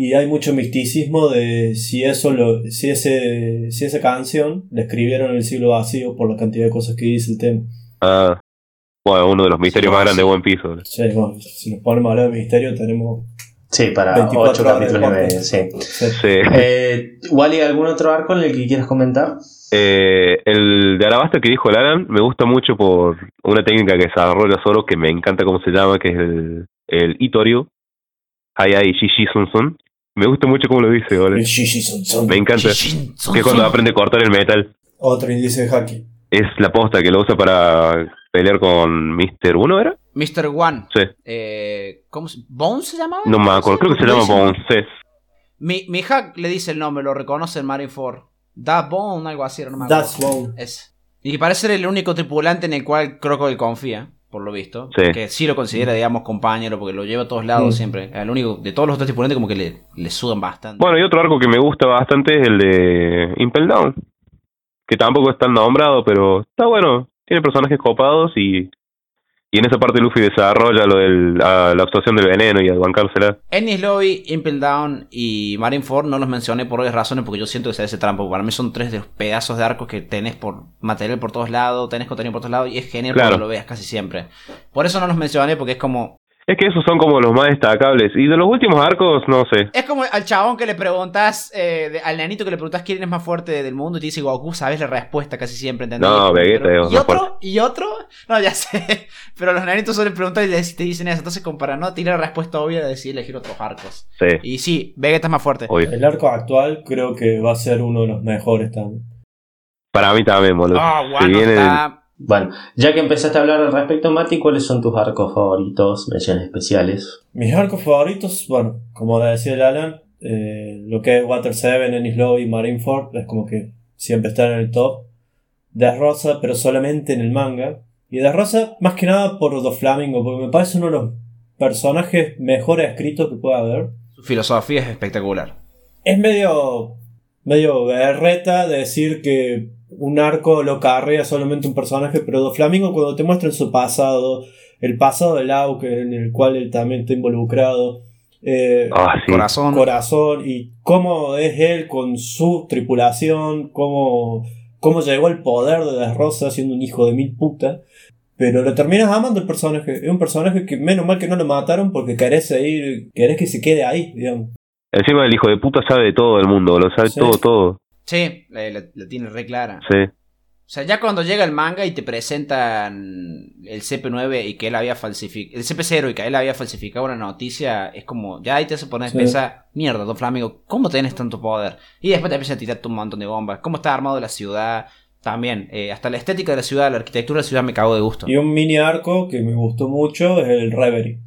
y hay mucho misticismo de si eso lo, si ese, si esa canción la escribieron en el siglo vacío por la cantidad de cosas que dice el tema. Ah, bueno, uno de los misterios Sí, más grandes sí. de One Piece, boludo. Sí, bueno, si nos ponemos a hablar de misterio, tenemos. Sí, para 24 8 horas de capítulos y medio, podcast. sí. sí. Sí. Eh, Wally, ¿algún otro arco en el que quieras comentar? Eh, el de Arabasta que dijo el Alan me gusta mucho por una técnica que desarrolla Zoro que me encanta cómo se llama, que es el, el Itoryu. Hayai Shishi Sun Sun. Me gusta mucho cómo lo dice. El Shishi Sun. Me encanta. Son- Que es cuando aprende a cortar el metal. Otro índice de haki. Es la posta que lo usa para pelear con Mr. Uno, ¿era? Mr. One. Sí. Eh, ¿Cómo se ¿Bones se llamaba? No me acuerdo. Creo que se llama Bones. sí. Mi, mi hack le dice el nombre, lo reconoce en Marineford. Da Bone, algo así, no me acuerdo. That's Bone. Es. Y parece ser el único tripulante en el cual Crocodile confía, por lo visto. Sí. Que sí lo considera, digamos, compañero, porque lo lleva a todos lados Mm. siempre. El único, de todos los otros tripulantes, como que le, le sudan bastante. Bueno, y otro arco que me gusta bastante es el de Impel Down. Que tampoco es tan nombrado, pero está bueno. Tiene personajes copados y, y en esa parte Luffy desarrolla lo de la absorción del veneno y a bancársela. Ennis Lobby, Impel Down y Marineford no los mencioné por obvias razones porque yo siento que se hace trampa. Para mí son tres de los pedazos de arcos que tenés por material por todos lados, tenés contenido por todos lados y es genial Claro. cuando lo veas casi siempre. Por eso no los mencioné porque es como... Es que esos son como los más destacables. Y de los últimos arcos, no sé. Es como al chabón que le preguntas, eh, de- al nenito que le preguntas quién es más fuerte del mundo y te dice Goku, sabes la respuesta casi siempre, ¿entendés? No, Vegeta Pero- ¿Y otro? ¿Y otro? No, ya sé. Pero los nenitos suelen preguntar y les- te dicen eso. Entonces, como para no tirar la respuesta obvia, decir elegir otros arcos. Sí, Y sí, Vegeta es más fuerte. obvio. El arco actual creo que va a ser uno de los mejores también. Para mí también, boludo. Ah, Si bueno, vienen- está... Bueno, ya que empezaste a hablar al respecto, Mati, ¿cuáles son tus arcos favoritos, menciones especiales? Mis arcos favoritos, bueno, como decía el Alan, eh, lo que es Water 7, Ennis Lobby, Marineford, es como que siempre están en el top. De Rosa, pero solamente en el manga. Y de Rosa, más que nada por Doflamingo, porque me parece uno de los personajes mejor escritos que pueda haber. Su filosofía es espectacular. Es medio. medio berreta decir que un arco lo carrea solamente un personaje, pero Doflamingo cuando te muestran su pasado, el pasado del Auke en el cual él también está involucrado, eh, Ah, sí. Corazón. corazón y cómo es él con su tripulación, cómo, cómo llegó al poder de las rosas siendo un hijo de mil puta. Pero lo terminas amando el personaje. Es un personaje que menos mal que no lo mataron porque querés seguir, querés que se quede ahí, digamos. Encima el hijo de puta sabe de todo el mundo, lo sabe Sí. todo, todo. Sí, la, la- la tiene re clara. Sí. O sea, ya cuando llega el manga y te presentan el CP9 y que él había falsificado, el CP0 y que él había falsificado una noticia, es como, ya ahí te se pone a Sí. pensar, mierda, Don Flamingo, ¿cómo tenés tanto poder? Y después te empiezan a tirarte un montón de bombas, ¿cómo está armado la ciudad? También, eh, hasta la estética de la ciudad, la arquitectura de la ciudad me cago de gusto. Y un mini arco que me gustó mucho es el Reverie.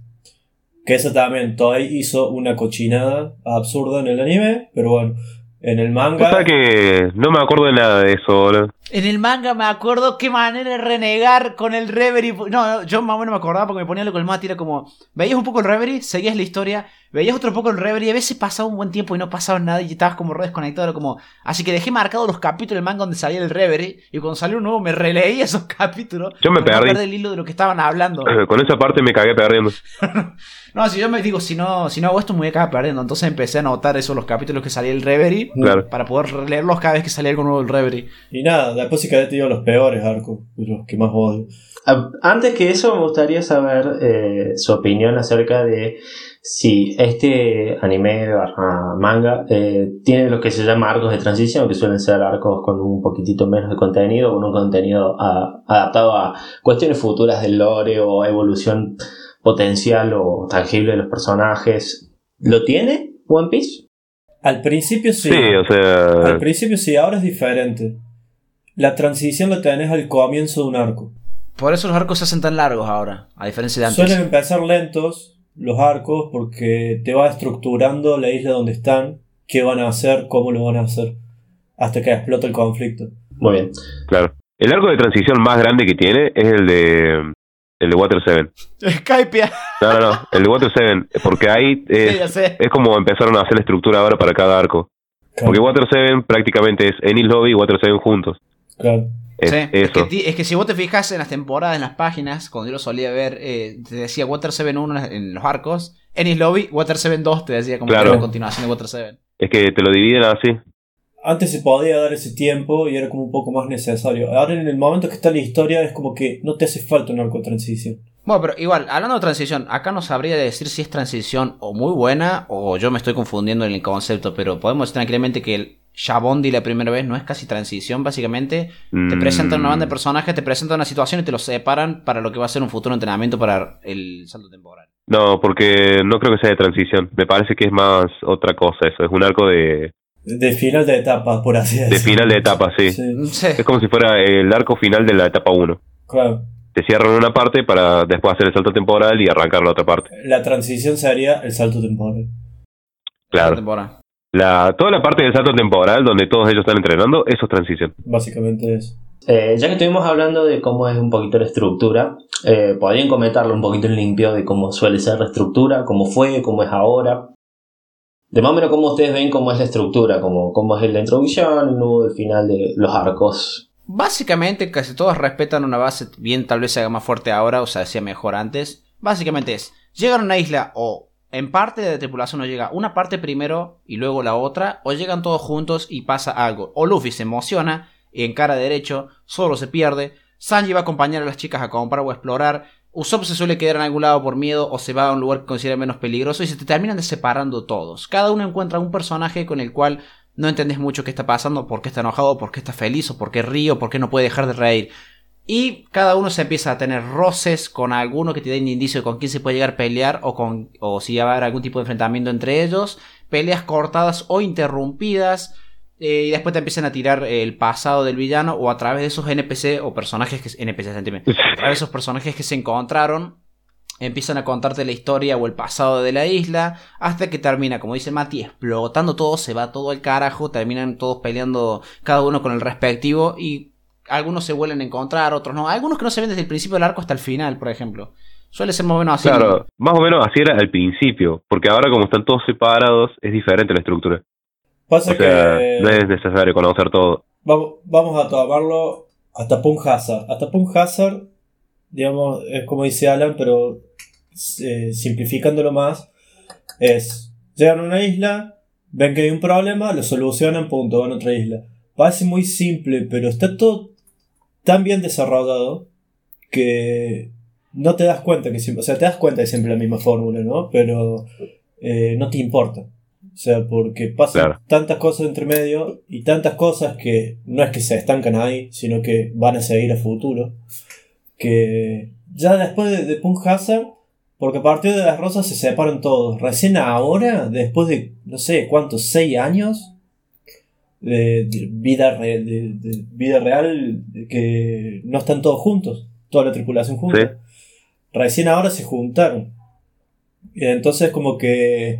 Que ese también, Toei hizo una cochinada absurda en el anime, pero bueno, en el manga... Cosa que no me acuerdo de nada de eso, boludo. En el manga me acuerdo qué manera de renegar con el Reverie. No, no, yo más o menos me acordaba porque me ponía lo con el mate. Era como, veías un poco el Reverie, seguías la historia, veías otro poco el Reverie. Y a veces pasaba un buen tiempo y no pasaba nada y estabas como re desconectado. Era como, así que dejé marcados los capítulos del manga donde salía el Reverie. Y cuando salió un nuevo me releí esos capítulos. Yo me perdí. el hilo de lo que estaban hablando. Con esa parte me cagué perdiendo. No, si yo me digo, si no, si no hago esto me voy a acabar perdiendo. Entonces empecé a anotar esos los capítulos que salía el Reverie. Claro. Para poder leerlos cada vez que salía algo nuevo del Reverie. Y nada, después si querés te digo los peores arcos, los que más odio. Ah, Antes que eso, me gustaría saber eh, su opinión acerca de si este anime barra manga eh, tiene lo que se llama arcos de transición, que suelen ser arcos con un poquitito menos de contenido, con un contenido ah, adaptado a cuestiones futuras del lore o evolución potencial o tangible de los personajes. ¿Lo tiene One Piece? Al principio sí. Sí, o Al sea, principio sí, ahora es diferente. La transición la tenés al comienzo de un arco. Por eso los arcos se hacen tan largos ahora, a diferencia de antes. Suelen empezar lentos los arcos porque te va estructurando la isla donde están, qué van a hacer, cómo lo van a hacer, hasta que explota el conflicto. Muy bien. Claro. El arco de transición más grande que tiene es el de el de Water 7. Skype. No, no, no, el de Water 7, porque ahí es, Sí, es como empezaron a hacer la estructura ahora para cada arco. Porque Water 7 prácticamente es Ennis Lobby y Water 7 juntos. Claro. Es Sí, es, eso. que, ti- es que si vos te fijas en las temporadas, en las páginas, cuando yo lo solía ver, eh, te decía Water 7 1 en- los arcos, Ennis Lobby, Water 7 2 te decía como Claro. que era la continuación de Water 7. Es que te lo dividen así. Antes se podía dar ese tiempo y era como un poco más necesario. Ahora en el momento que está la historia es como que no te hace falta un arco de transición. Bueno, pero igual, hablando de transición, acá no sabría decir si es transición o muy buena o yo me estoy confundiendo en el concepto, pero podemos decir tranquilamente que el Shabondi la primera vez no es casi transición, básicamente. Te Mm, presentan una banda de personajes, te presentan una situación y te los separan para lo que va a ser un futuro entrenamiento para el salto temporal. No, porque no creo que sea de transición. Me parece que es más otra cosa eso. Es un arco de, De final de etapa, por así decirlo. de final de etapa, sí. Sí, Sí. Es como si fuera el arco final de la etapa 1. claro. Te cierran una parte para después hacer el salto temporal y arrancar la otra parte. La transición sería el salto temporal. Claro. temporada. La, toda la parte del salto temporal donde todos ellos están entrenando, eso es transición. Básicamente es. Eh, ya que estuvimos hablando de cómo es un poquito la estructura, eh, podrían comentarlo un poquito en limpio de cómo suele ser la estructura, cómo fue, cómo es ahora. De más o menos cómo ustedes ven cómo es la estructura, cómo, cómo es la introducción, el nudo, el final de los arcos. Básicamente, casi todos respetan una base, bien tal vez se haga más fuerte ahora o se hacía mejor antes. Básicamente es, llegan a una isla o en parte de la tripulación no llega una parte primero y luego la otra, o llegan todos juntos y pasa algo. O Luffy se emociona y encara derecho, solo se pierde. Sanji va a acompañar a las chicas a comprar o a explorar. Usopp se suele quedar en algún lado por miedo o se va a un lugar que considera menos peligroso y se te terminan de separando todos. Cada uno encuentra un personaje con el cual no entendés mucho qué está pasando, por qué está enojado, por qué está feliz, o por qué ríe, o por qué no puede dejar de reír. Y cada uno se empieza a tener roces con alguno que te den indicio de con quién se puede llegar a pelear o, con, o si va a haber algún tipo de enfrentamiento entre ellos. Peleas cortadas o interrumpidas. eh, y después te empiezan a tirar el pasado del villano o a través de esos NPC o personajes que... NPC. A través de esos personajes que se encontraron empiezan a contarte la historia o el pasado de la isla, hasta que termina, como dice Mati, explotando todo, se va todo al carajo, terminan todos peleando cada uno con el respectivo y algunos se vuelven a encontrar, otros no. Algunos que no se ven desde el principio del arco hasta el final, por ejemplo. Suele ser más o menos así. Claro, más o menos así era al principio, porque ahora como están todos separados, es diferente la estructura. Pasa O sea, que no es necesario conocer todo. vamos, vamos a tomarlo hasta Punk Hazard. Hasta Punk Hazard, digamos, es como dice Alan, pero eh, simplificándolo más, es llegan a una isla, ven que hay un problema, lo solucionan, punto, van a otra isla. Parece muy simple, pero está todo tan bien desarrollado que no te das cuenta que siempre, o sea, te das cuenta que siempre la misma fórmula, ¿no? Pero eh, no te importa. O sea, porque pasan Claro. tantas cosas entre medio y tantas cosas que no es que se estancan ahí, sino que van a seguir a futuro. Que ya después de, de Punk Hazard, porque a partir de las rosas se separan todos. Recién ahora, después de no sé cuántos, seis años de, de vida, re- de, de vida real, que no están todos juntos, toda la tripulación junta. Recién ahora se juntaron. Y entonces como que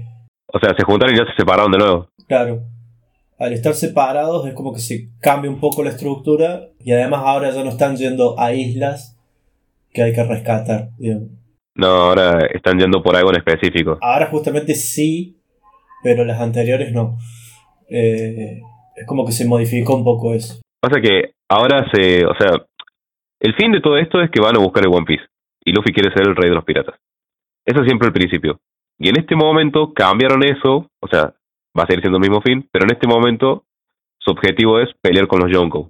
O sea, se juntaron y ya se separaron de nuevo. Claro. Al estar separados es como que se cambia un poco la estructura y además ahora ya no están yendo a islas que hay que rescatar. digamos. No, ahora están yendo por algo en específico. Ahora justamente sí, pero las anteriores no. Eh, es como que se modificó un poco eso. Pasa que ahora se, o sea, el fin de todo esto es que van a buscar el One Piece y Luffy quiere ser el rey de los piratas. Eso es siempre el principio. Y en este momento cambiaron eso, o sea, va a seguir siendo el mismo fin, pero en este momento su objetivo es pelear con los Yonko.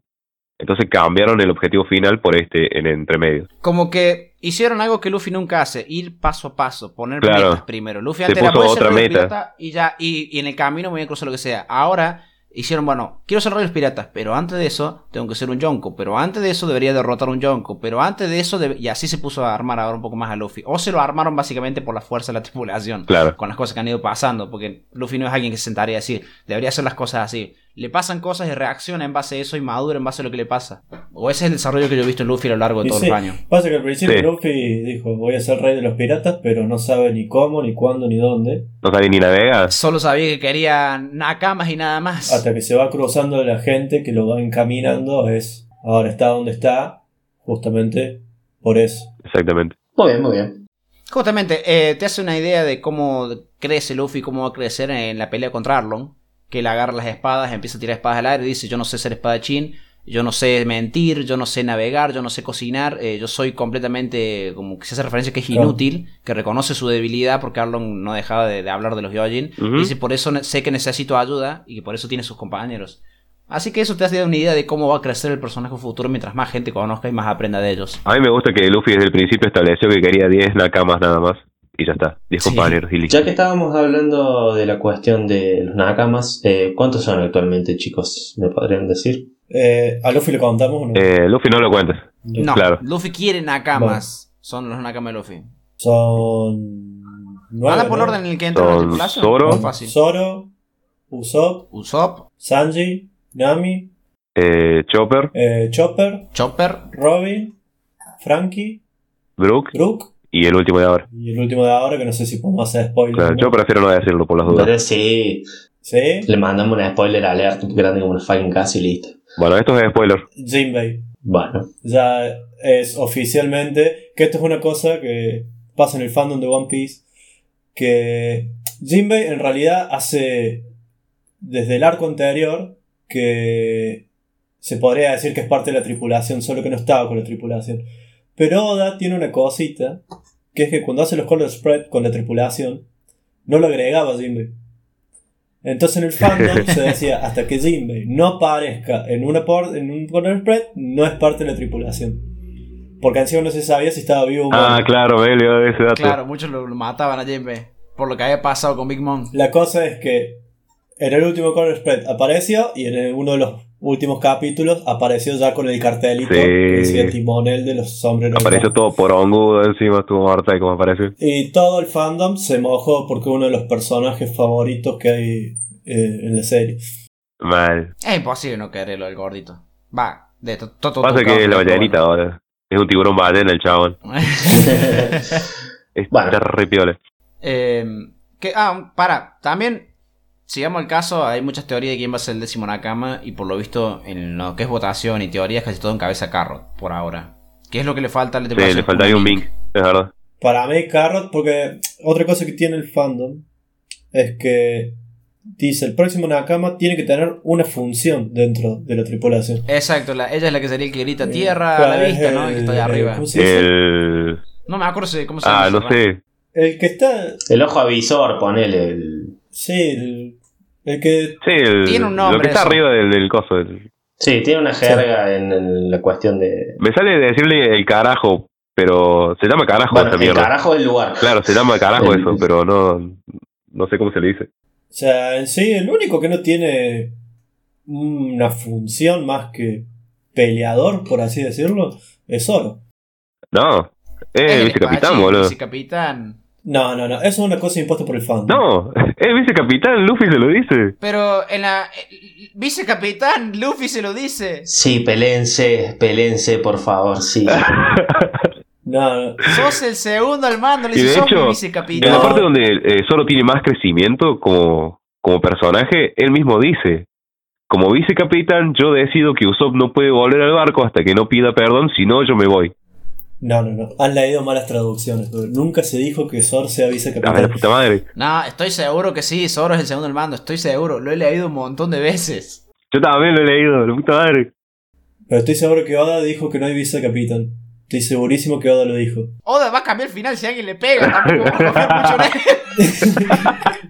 Entonces cambiaron el objetivo final por este en entremedio. Como que hicieron algo que Luffy nunca hace, ir paso a paso, poner Claro. metas primero. Luffy Se antes puso ser otra los meta. y ya, y, y en el camino me voy a cruzar lo que sea. Ahora hicieron, bueno, quiero ser los piratas, pero antes de eso tengo que ser un Yonko, pero antes de eso debería derrotar un Yonko, pero antes de eso, y así se puso a armar ahora un poco más a Luffy. O se lo armaron básicamente por la fuerza de la tripulación. Claro. Con las cosas que han ido pasando, porque Luffy no es alguien que se sentaría a decir, debería hacer las cosas así. Le pasan cosas y reacciona en base a eso y madura en base a lo que le pasa. O ese es el desarrollo que yo he visto en Luffy a lo largo de Y todos sí, los años. Pasa que al principio Sí. Luffy dijo, voy a ser rey de los piratas, pero no sabe ni cómo, ni cuándo, ni dónde. No sabe ni navegas. Solo sabía que quería nakamas y nada más. Hasta que se va cruzando la gente que lo va encaminando, es ahora está donde está, justamente por eso. Exactamente. Muy bien, muy bien. Justamente, eh, te hace una idea de cómo crece Luffy, cómo va a crecer en la pelea contra Arlong. Que él agarra las espadas, empieza a tirar espadas al aire y dice, yo no sé ser espadachín, yo no sé mentir, yo no sé navegar, yo no sé cocinar, eh, yo soy completamente, como que se hace referencia que es inútil, que reconoce su debilidad porque Arlong no dejaba de, de hablar de los Yojin. Ujú. Y dice, por eso sé que necesito ayuda y que por eso tiene sus compañeros. Así que eso te hace una idea de cómo va a crecer el personaje futuro mientras más gente conozca y más aprenda de ellos. A mí me gusta que Luffy desde el principio estableció que quería 10 nakamas nada más. Y ya está. 10 Sí. compañeros y listo. Ya que estábamos hablando de la cuestión de los nakamas, eh, ¿cuántos son actualmente, chicos? ¿Me podrían decir? Eh, ¿A Luffy le contamos? o no? Eh, Luffy no lo cuentes. No, Claro. Luffy quiere nakamas. Son los nakamas de Luffy. Son... nueve, Anda por ¿no? el orden en el que entra la Son tripulación. Zoro. Fácil. Zoro, Usopp, Usopp, Sanji, Nami, Eh, Chopper, eh, Chopper, Chopper, Robin, Frankie, Brook Brook y el último de ahora. y el último de ahora que no sé si podemos hacer spoiler. Claro, ¿no? yo prefiero no decirlo por las dudas. Pero sí, ¿Sí? le mandamos una spoiler alert grande como una fucking casa y listo. Bueno, esto es spoiler. Jinbei. Bueno, Ya es oficialmente que esto es una cosa que pasa en el fandom de One Piece que Jinbei en realidad hace desde el arco anterior que se podría decir que es parte de la tripulación, solo que no estaba con la tripulación. Pero Oda tiene una cosita, que es que cuando hace los color spread con la tripulación, no lo agregaba Jinbei. Entonces en el fandom se decía, hasta que Jinbei no aparezca en, una por- en un color spread, no es parte de la tripulación. Porque encima no se sabía si estaba vivo o muerto. Ah, claro, de ese dato. claro, muchos lo, lo mataban a Jinbe por lo que había pasado con Big Mom. La cosa es que en el último color spread apareció y en uno de los últimos capítulos apareció ya con el cartelito Sí. que decía timonel de los sombreros. Apareció todo porongudo encima, estuvo harta de cómo aparece. Y todo el fandom se mojó porque uno de los personajes favoritos que hay eh, en la serie. Mal. Es imposible no quererlo el gordito. Va, de to- to- to- Pasa to- que es la ballenita ahora. Es un tiburón ballena el chabón. bueno. Es Bueno. re piola. Eh, que, ah, para, también, sigamos el caso, hay muchas teorías de quién va a ser el décimo Nakama y por lo visto en lo que es votación y teorías casi todo en cabeza Carrot, por ahora. ¿Qué es lo que le falta a la Sí, le faltaría un Mink, es verdad. Para mí, Carrot, porque otra cosa que tiene el fandom es que dice el próximo Nakama tiene que tener una función dentro de la tripulación. Exacto, la- ella es la que sería el que grita Eh, tierra a ¿cuál la vista, ¿no? El que está allá el- arriba. El... No me acuerdo cómo se Ah, llama. no sé. El que está. el ojo avisor, ponele. El... Sí, el, el que. Sí, el, Tiene un nombre lo que está eso. arriba del, del coso. el- Sí, tiene una jerga en, en la cuestión de. Me sale decirle el carajo, pero se llama carajo Bueno, esa el mierda. carajo del lugar. Claro, se llama carajo El- eso, pero no, no sé cómo se le dice. O sea, en sí, el único que no tiene una función más que peleador, por así decirlo, es Zoro. No, es el vicecapitán, boludo. Vicecapitán. No, no, no, eso es una cosa impuesta por el fandom. No, es vicecapitán, Luffy se lo dice. Pero en la. eh, Vicecapitán, Luffy se lo dice. Sí, pelense, pelense, por favor, sí. No, no. Sos el segundo al mando, le Y de dices, sos mi hecho, En vicecapitán. la parte donde eh, solo tiene más crecimiento como, como personaje, él mismo dice, como vicecapitán yo decido que Usopp no puede volver al barco hasta que no pida perdón, si no yo me voy. No, no, no. Han leído malas traducciones. pero Nunca se dijo que Zoro sea A la vicecapitán. puta madre. No, estoy seguro que sí, Zoro es el segundo al mando, estoy seguro, lo he leído un montón de veces. Yo también lo he leído, la puta madre. Pero estoy seguro que Oda dijo que no hay vicecapitán. Estoy segurísimo que Oda lo dijo. Oda va a cambiar el final si alguien le pega, tampoco a mucho.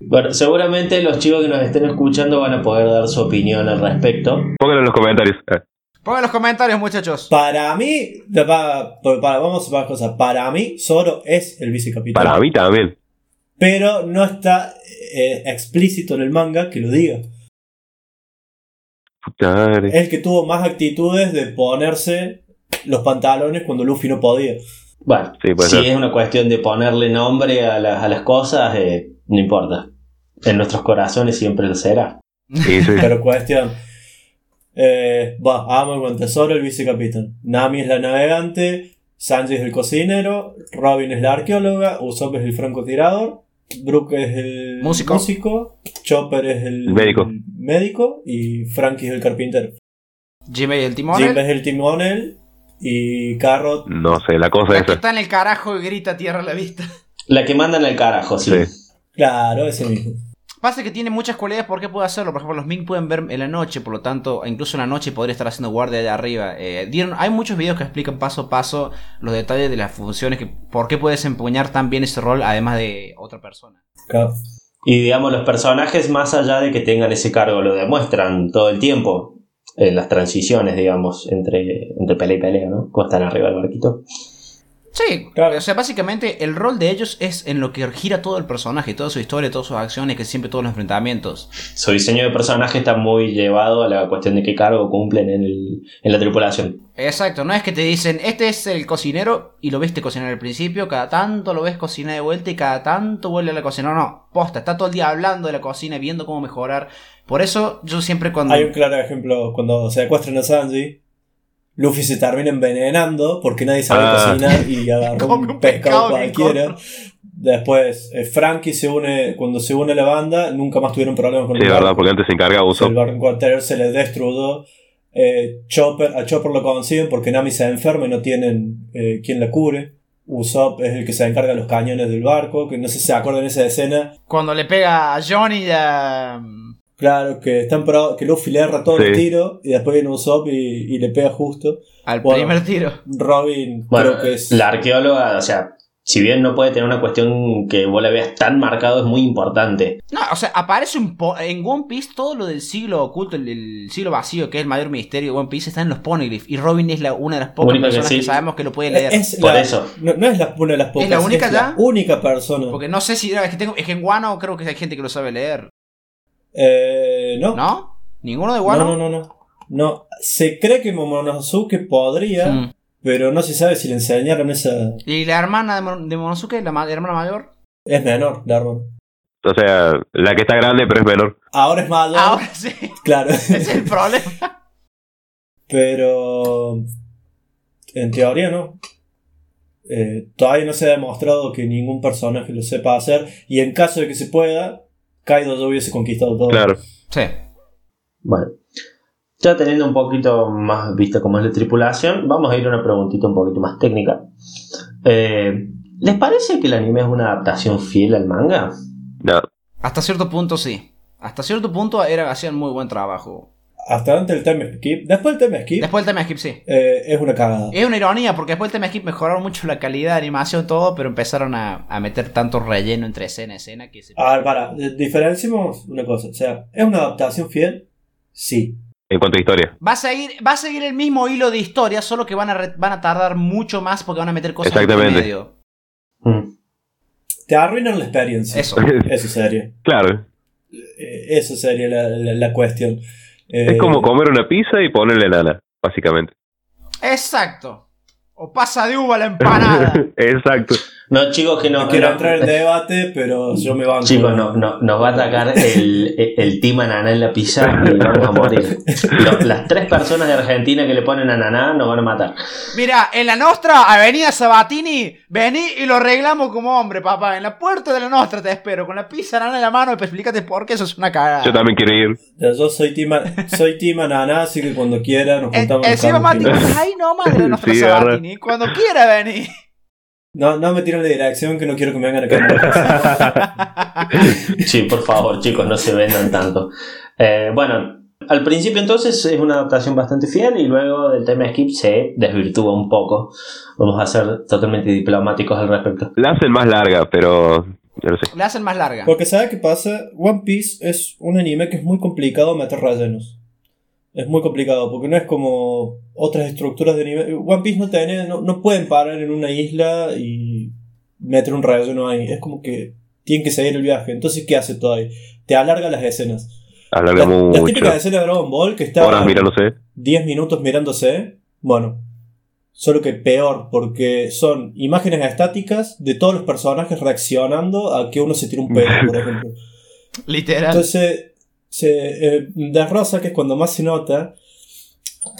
Bueno, seguramente los chicos que nos estén escuchando van a poder dar su opinión al respecto. Pónganlo en los comentarios. Pongan los comentarios, muchachos. Para mí, para, para- vamos a ver cosas. Para mí, Zoro es el vicecapitán. Para mí también. Pero no está eh, explícito en el manga que lo diga. Puta madre. Es el que tuvo más actitudes de ponerse los pantalones cuando Luffy no podía. Bueno, Sí, si ser. es una cuestión de ponerle nombre a, las- a las cosas, eh, no importa. En nuestros corazones siempre lo será. Sí, sí. Pero cuestión. Eh, va, Amo el tesoro, el vicecapitán. Nami es la navegante. Sanji es el cocinero. Robin es la arqueóloga. Usopp es el francotirador. Brooke es el Músico. Chopper es el Médico. médico. Y Frankie es el carpintero. Jimmy y el timón. Jim es el timonel. Y Carrot. No sé, la cosa La que esa. está en el carajo y grita tierra a la vista. La que mandan al carajo, sí. Sí. Claro, ese mismo. Pasa que tiene muchas cualidades por qué puede hacerlo. Por ejemplo, los Ming pueden ver en la noche, por lo tanto, incluso en la noche podría estar haciendo guardia allá arriba. Eh, dieron, hay muchos videos que explican paso a paso los detalles de las funciones, que por qué puede desempeñar tan bien ese rol, además de otra persona. Y digamos, los personajes, más allá de que tengan ese cargo, lo demuestran todo el tiempo en las transiciones, digamos, entre, entre pelea y pelea, ¿no? Cuando están arriba del barquito. Sí, Claro. o sea, básicamente el rol de ellos es en lo que gira todo el personaje, toda su historia, todas sus acciones, que siempre todos los enfrentamientos. Su diseño de personaje está muy llevado a la cuestión de qué cargo cumplen en, el- en la tripulación. Exacto, no es que te dicen, este es el cocinero y lo viste cocinar al principio, cada tanto lo ves cocinar de vuelta y cada tanto vuelve a la cocina. No, no, posta, está todo el día hablando de la cocina, viendo cómo mejorar. Por eso yo siempre cuando... Hay un claro ejemplo cuando secuestran a Sanji. Luffy se termina envenenando porque nadie sabe Ah. cocinar y agarró un un pescado pescado cualquiera. Después, eh, Frankie se une, cuando se une a la banda, nunca más tuvieron problemas con Sí, el es verdad, barco. porque antes se encargaba Usopp. el barco anterior se les destruyó. Eh, Chopper, a Chopper lo consiguen porque Nami se enferma y no tienen eh, quien la cure. Usopp es el que se encarga de los cañones del barco, que no sé si se acuerdan de esa escena. Cuando le pega a Johnny y a... Claro, que están probados, que Luffy le erra todo el Sí. tiro y después viene Usopp y, y le pega justo. al Bueno. primer tiro. Robin Bueno, creo que es... la arqueóloga, o sea, si bien no puede tener una cuestión que vos la veas tan marcado, es muy importante. No, o sea, aparece un po en One Piece todo lo del siglo oculto, el, el siglo vacío, que es el mayor misterio de One Piece, está en los poneglyphs. Y Robin es la, una de las pocas Única personas que, sí. sabemos que lo puede leer. Es Por la- eso. No, no es la, una de las pocas. la única ya? única persona. Porque no sé si... Es que, tengo, es que en Wano creo que hay gente que lo sabe leer. Eh, no. ¿No? ¿Ninguno de no, Wano? no, no, no. No, se cree que Momonosuke podría, Mm. pero no se sabe si le enseñaron esa. ¿Y la hermana de, Mon- de Monosuke, la, ma- la hermana mayor? Es menor, la hermana. O sea, la que está grande pero es menor. Ahora es mayor, Ahora sí, claro. ese es el problema. pero. En teoría no. Eh, todavía no se ha demostrado que ningún personaje lo sepa hacer. Y en caso de que se pueda, Kaido ya hubiese conquistado todo. Claro. Sí. Bueno, ya teniendo un poquito más vista cómo es la tripulación, vamos a ir a una preguntita un poquito más técnica. Eh, ¿Les parece que el anime es una adaptación fiel al manga? No. Hasta cierto punto sí. Hasta cierto punto era, hacían muy buen trabajo. Hasta antes del time skip. Después del time skip, Después el tema skip sí. eh, es una cagada. Es una ironía porque después del tema skip mejoraron mucho la calidad de animación todo, pero empezaron a, a meter tanto relleno entre escena y escena que se... A ver, para, diferenciemos una cosa. O sea, ¿es una adaptación fiel? Sí. En cuanto a historia. Va a seguir, va a seguir el mismo hilo de historia, solo que van a, re- van a tardar mucho más porque van a meter cosas en Exactamente. medio. Mm. Te arruinan la experiencia. Eso. Eso sería. claro. Eh, Eso sería la, la- la cuestión. Eh, Es como comer una pizza y ponerle nana, básicamente. Exacto. O pasa de uva la empanada. Exacto. No, chicos, que no. Quiero no- entrar en debate, pero yo me banco. Chicos, no, no, nos va a atacar el, el, el team ananá en la pizza y vamos a morir. Las tres personas de Argentina que le ponen ananá nos van a matar. Mira, en la Nostra, Avenida Sabatini, vení y lo arreglamos como hombre, papá. En la puerta de la Nostra te espero, con la pizza nana en la mano y pues explícate por qué eso es una cagada. Yo también quiero ir. Ya, Yo soy team, soy team Ananá, así que cuando quiera nos En- juntamos. Eh, Encima Mati, buscamos. ay no, madre de Nostra Sí, Sabatini, cuando quiera vení. No, no me tiren la dirección que no quiero que me vengan a caer. Sí, por favor, chicos, no se vendan tanto. Eh, bueno, al principio entonces es una adaptación bastante fiel y luego del tema skip se desvirtúa un poco. Vamos a ser totalmente diplomáticos al respecto. La hacen más larga, pero. Yo no sé. La hacen más larga. Porque ¿sabes qué pasa? One Piece es un anime que es muy complicado meter rellenos. Es muy complicado, porque no es como otras estructuras de anime. One Piece no tiene, no, no pueden parar en una isla y meter un relleno ahí. Es como que tienen que seguir el viaje. Entonces, ¿qué hace todavía? Te alarga las escenas. Alarga Las, las mucho. típicas escenas de Dragon Ball que mirándose. 10 minutos mirándose. Bueno, solo que peor, porque son imágenes estáticas de todos los personajes reaccionando a que uno se tira un pedo, por ejemplo. Literal. Entonces, se eh, desrosa, que es cuando más se nota,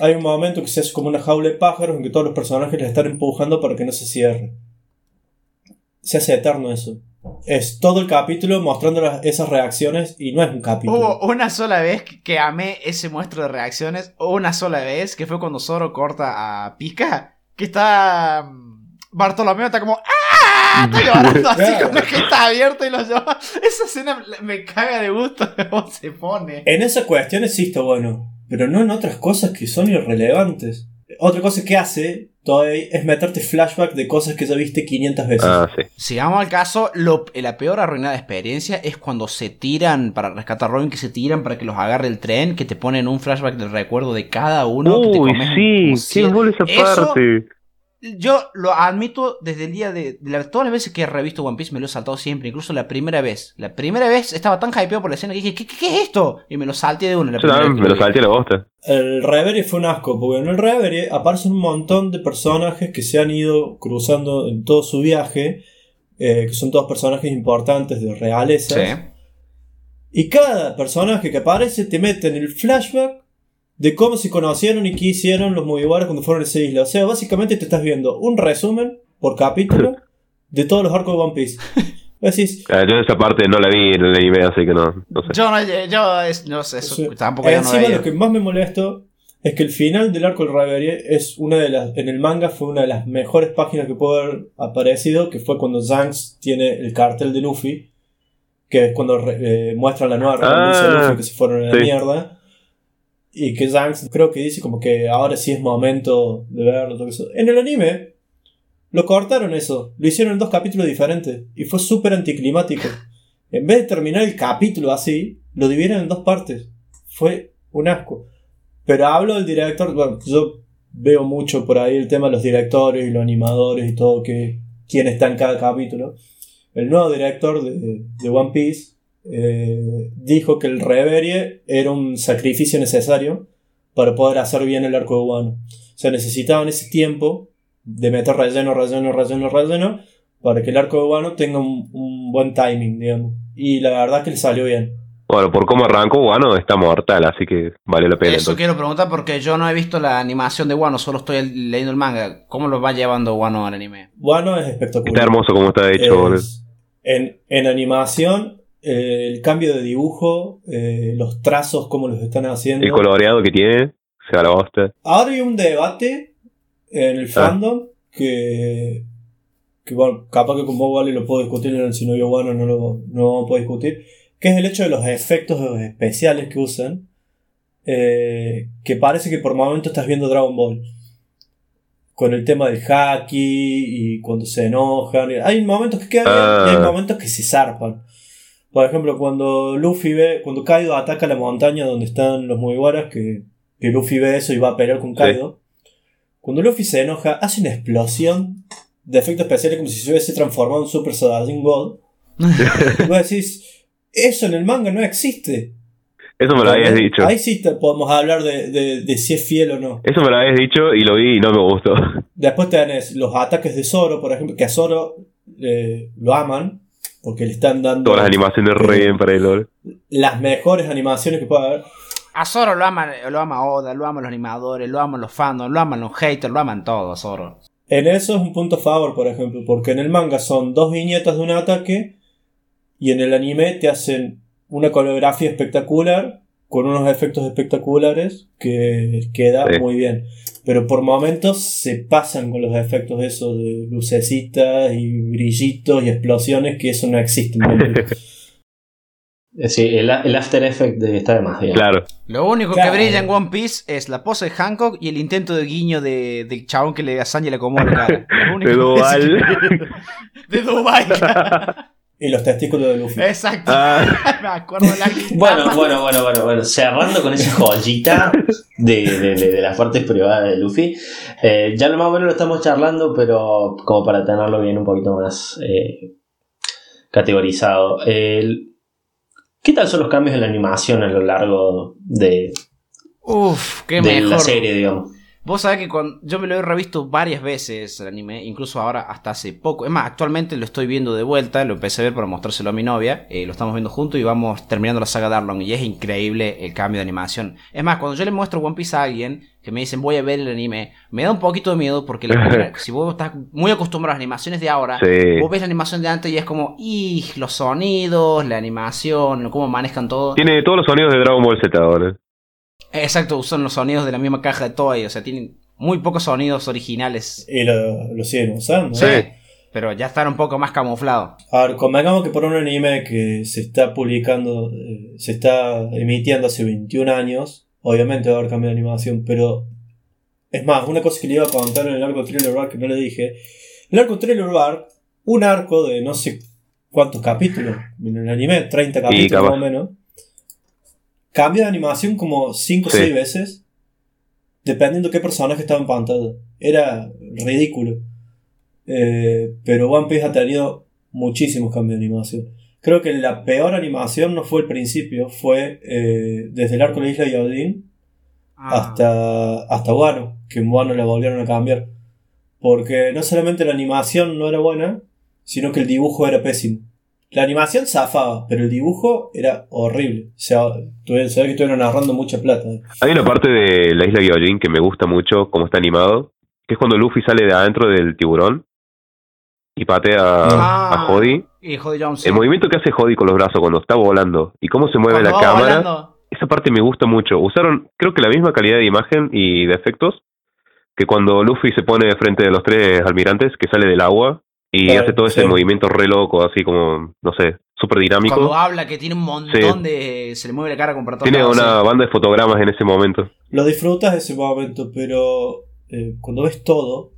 hay un momento que se hace como una jaula de pájaros en que todos los personajes les están empujando para que no se cierre. Se hace eterno eso. Es todo el capítulo mostrando esas reacciones y no es un capítulo. Hubo una sola vez que- amé ese muestro de reacciones. Una sola vez que fue cuando Zoro corta a Pika. Que está. mm, Bartolomeo está como. ¡Ah! Está llorando así con la jeta abierta y lo lleva. Esa escena me caga de gusto cómo se pone. En esa cuestión existe bueno, pero no en otras cosas que son irrelevantes. Otra cosa que hace todavía es meterte flashback de cosas que ya viste 500 veces. Ah, sí. Sigamos al caso, lo- la peor arruinada experiencia es cuando se tiran para rescatar a Robin, que se tiran para que los agarre el tren, que te ponen un flashback del recuerdo de cada uno. que te Uy, comes sí, qué cien- bola esa Eso- parte. Yo lo admito desde el día de, de la- todas las veces que he revisto One Piece me lo he saltado siempre, incluso la primera vez. La primera vez estaba tan hypeado por la escena que dije, ¿qué, qué- qué es esto? Y me lo salté de una. La Yo primera también vez me lo salté a la bosta. El Reverie fue un asco, porque en el Reverie aparecen un montón de personajes que se han ido cruzando en todo su viaje, eh, que son todos personajes importantes de realeza. Sí. Y cada personaje que aparece te mete en el flashback de cómo se conocieron y qué hicieron los Mugiwaras cuando fueron a esa isla. O sea, básicamente te estás viendo un resumen por capítulo de todos los arcos de One Piece. Decís, Ah, Yo esa parte no la vi en el anime, así que no, no sé. Yo no, yo es- no sé, eso Sí. tampoco yo no Encima lo que más me molestó es que el final del arco del Reverie es una de las, en el manga fue una de las mejores páginas que pudo haber aparecido, que fue cuando Shanks tiene el cartel de Luffy, que es cuando re- eh, muestran la nueva de Ah, Luffy que se fueron a la sí. mierda. Y que Shanks creo que dice como que ahora sí es momento de verlo. todo eso. En el anime lo cortaron eso, lo hicieron en dos capítulos diferentes y fue súper anticlimático. En vez de terminar el capítulo así, lo dividieron en dos partes. Fue un asco. Pero hablo del director, bueno, yo veo mucho por ahí el tema de los directores y los animadores y todo, que quién está en cada capítulo. El nuevo director de, de One Piece eh, dijo que el Reverie era un sacrificio necesario para poder hacer bien el arco de Wano. O sea, necesitaban ese tiempo de meter relleno, relleno, relleno, relleno, para que el arco de Wano tenga un, un buen timing, digamos. Y la verdad que le salió bien. Bueno, por cómo arrancó, bueno, está mortal, así que vale la pena. Eso entonces. quiero preguntar porque yo no he visto la animación de Wano, solo estoy leyendo el manga. ¿Cómo lo va llevando Wano al anime? Wano es espectacular. Está hermoso como está hecho, boludo. Es- en, en animación, eh, el cambio de dibujo, eh, los trazos, cómo los están haciendo. El coloreado que tiene, se va la bosta. Ahora hay un debate en el fandom que, que bueno, capaz que con vos vale lo puedo discutir, en el si no vio Wano no lo, no puedo discutir, que es el hecho de los efectos especiales que usan, eh, que parece que por momentos estás viendo Dragon Ball. Con el tema del haki y cuando se enojan. Hay momentos que quedan y hay Ah. momentos que se zarpan. Por ejemplo, cuando Luffy ve, cuando Kaido ataca la montaña donde están los Mugiwaras, que, que Luffy ve eso y va a pelear con Kaido. Cuando Luffy se enoja, hace una explosión de efectos especiales como si se hubiese transformado en Super Saiyajin God. y vos decís, eso en el manga no existe. Eso me lo habías dicho. Ahí sí te podemos hablar de, de- de si es fiel o no. Eso me lo habías dicho y lo vi y no me gustó. Después tenés los ataques de Zoro, por ejemplo, que a Zoro eh, lo aman, porque le están dando Todas las animaciones re bien para él, boludo. las mejores animaciones que pueda haber. A Zoro lo ama, lo ama Oda, lo aman los animadores, lo aman los fandoms, lo aman los haters, lo aman todo a Zoro. En eso es un punto a favor, por ejemplo, porque en el manga son dos viñetas de un ataque y en el anime te hacen una coreografía espectacular con unos efectos espectaculares que queda Sí. muy bien. Pero por momentos se pasan con los efectos esos de lucecitas y brillitos y explosiones que eso no existe. en One Piece. Eh, Sí, el, el After Effect de- está de más bien. Claro. Lo único Claro. que brilla en One Piece es la pose de Hancock y el intento de guiño de, del chabón que le a Sanji le acomoda la cara. Lo único De que- Duval. de Dubai. y los testículos de Luffy. Exacto. Ah, Me acuerdo de la Bueno, bueno, bueno, bueno, bueno. Cerrando con esa joyita de, de- de- de las partes privadas de Luffy. eh, ya lo más o menos lo estamos charlando, pero como para tenerlo bien un poquito más eh, categorizado. El- ¿Qué tal son los cambios en la animación a lo largo de, Uf, qué de mejor. la serie, digamos? Vos sabés que cuando yo me lo he revisto varias veces el anime, incluso ahora hasta hace poco. Es más, actualmente lo estoy viendo de vuelta, lo empecé a ver para mostrárselo a mi novia, eh, lo estamos viendo juntos y vamos terminando la saga Darlong y es increíble el cambio de animación. Es más, cuando yo le muestro One Piece a alguien que me dicen voy a ver el anime, me da un poquito de miedo porque la- si vos estás muy acostumbrado a las animaciones de ahora, Sí. vos ves la animación de antes y es como, ¡ih! Los sonidos, la animación, cómo manejan todo. Tiene todos los sonidos de Dragon Ball Z ahora. Exacto, usan los sonidos de la misma caja de Toei, o sea, tienen muy pocos sonidos originales. Y lo, lo siguen usando. Sí. ¿eh? Pero ya están un poco más camuflados. A ver, convengamos que por un anime que se está publicando, eh, se está emitiendo hace 21 años, obviamente va a haber cambio de animación, pero es más, una cosa que le iba a contar en el arco Thriller Bark que no le dije. El arco Thriller Bark, un arco de no sé cuántos capítulos en el anime, 30 capítulos más o menos, cambia de animación como 5 o Sí. 6 veces, dependiendo qué personaje estaba en pantalla. Era ridículo. Eh, pero One Piece ha tenido muchísimos cambios de animación. Creo que la peor animación no fue el principio, fue eh, desde el arco de la isla de Yaodin Ah. hasta, hasta Wano, que en Wano la volvieron a cambiar. Porque no solamente la animación no era buena, sino que el dibujo era pésimo. La animación zafaba, pero el dibujo era horrible. O sea, tuve- se ve que estuvieron ahorrando mucha plata. Hay una parte de la isla Gyojin que me gusta mucho, cómo está animado, que es cuando Luffy sale de adentro del tiburón y patea Ah. a Jody. Y Jody Jones. sí. El movimiento que hace Jody con los brazos cuando está volando y cómo se mueve Cuando la cámara, volando. esa parte me gusta mucho. Usaron, creo que la misma calidad de imagen y de efectos que cuando Luffy se pone frente de los tres almirantes que sale del agua y Claro, hace todo ese sí. movimiento re loco, así como, no sé, súper dinámico. Cuando habla que tiene un montón de... Se le mueve la cara con Tiene lados, una sí. banda de fotogramas en ese momento. Lo disfrutas ese momento, pero eh, cuando ves todo,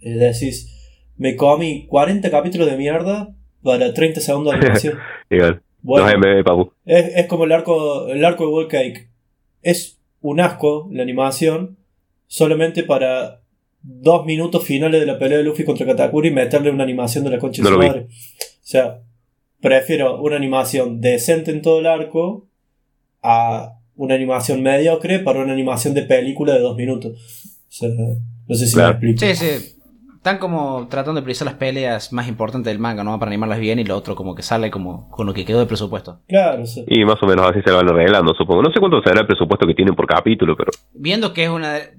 eh, decís, me comí 40 capítulos de mierda para 30 segundos de animación. Igual. Bueno, Los MB, papu. es, es como el arco, el arco de World Cake. Es un asco la animación, solamente para dos minutos finales de la pelea de Luffy contra Katakuri y meterle una animación de la concha de No su madre. O sea, prefiero una animación decente en todo el arco a una animación mediocre para una animación de película de dos minutos. O sea, no sé si Claro. me explico. Sí, sí. Están como tratando de priorizar las peleas más importantes del manga, ¿no? Para animarlas bien y lo otro como que sale como con lo que quedó de presupuesto. Claro, sea, Y más o menos así se van arreglando, supongo. No sé cuánto será el presupuesto que tienen por capítulo, pero Viendo que es una de-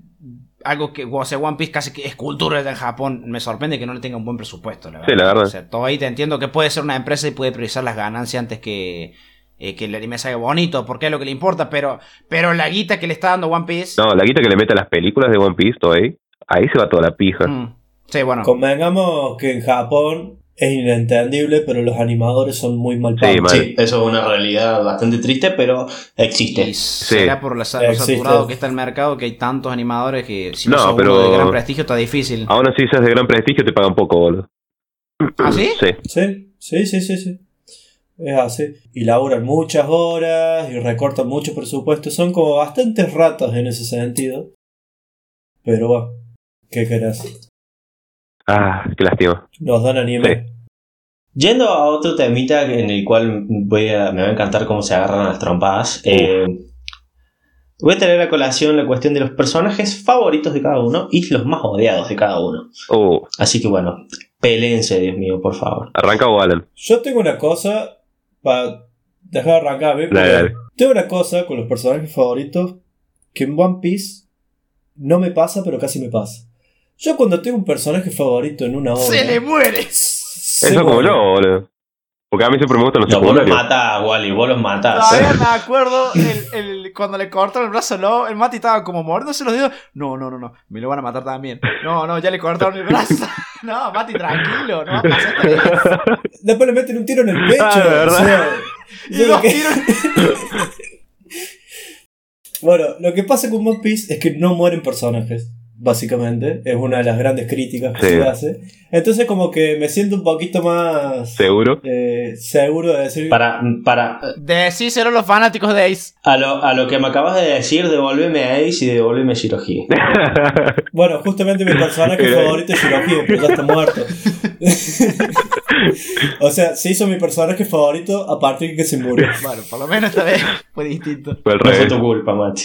algo que, o sea, One Piece casi que es cultura de Japón, me sorprende que no le tenga un buen presupuesto, la verdad. Sí, la verdad. O sea, todo ahí te entiendo que puede ser una empresa y puede priorizar las ganancias antes que, eh, que el anime salga bonito, porque es lo que le importa, pero, pero la guita que le está dando One Piece. no, la guita que le mete a las películas de One Piece, todo ahí, ahí se va toda la pija. mm, sí, bueno. convengamos que en Japón es inentendible, pero los animadores son muy mal Sí, pagos. Sí, eso es una realidad bastante triste, pero existe. Y será por la, lo saturado que está el mercado que hay tantos animadores que si no, No, sos uno de gran prestigio está difícil. Aún así, si es de gran prestigio, te pagan poco, boludo. ¿Ah, sí? Sí. Sí, sí, sí, sí, sí. Es así. Y laburan muchas horas y recortan mucho presupuesto. Son como bastantes ratos en ese sentido. Pero bueno, ¿qué querés? Ah, qué lástima. Nos dan anime. Yendo a otro temita en el cual voy a, me va a encantar cómo se agarran las trompadas. eh, voy a traer a colación la cuestión de los personajes favoritos de cada uno y los más odiados de cada uno. Oh, Así que bueno, peleense, Dios mío, por favor. arranca o Alan. Yo tengo una cosa para dejar de arrancar, ¿ves? Dale, dale. Tengo una cosa con los personajes favoritos que en One Piece no me pasa, pero casi me pasa. Yo cuando tengo un personaje favorito en una obra... ¡Se le muere! se Eso como muere. yo, boludo. Porque a mí siempre me gustan los No, vos los secundarios. matás, Wally, vos los matás. Todavía me acuerdo el, el- cuando le cortaron el brazo, no, el Mati estaba como mordiéndose los dedos. No, no, no, no, me lo van a matar también. No, no, ya le cortaron el brazo. No, Mati, tranquilo, no. Después le meten un tiro en el pecho. Ah, verdad. o sea, Y dos lo que- tiros. Bueno, lo que pasa con One Piece es que no mueren personajes, básicamente. Es una de las grandes críticas que Sí. se hace. Entonces como que me siento un poquito más Seguro. eh, seguro de decir... Para, para Decíselo los fanáticos de Ace. a, lo, a lo que me acabas de decir, devolveme a Ace y devolveme a Shirohige. Bueno, justamente mi personaje favorito es Shirohige, pero ya está muerto. o sea, se hizo mi personaje favorito a partir de que se murió. Bueno, por lo menos esta vez fue distinto. Fue al No fue revés. tu culpa, Mati.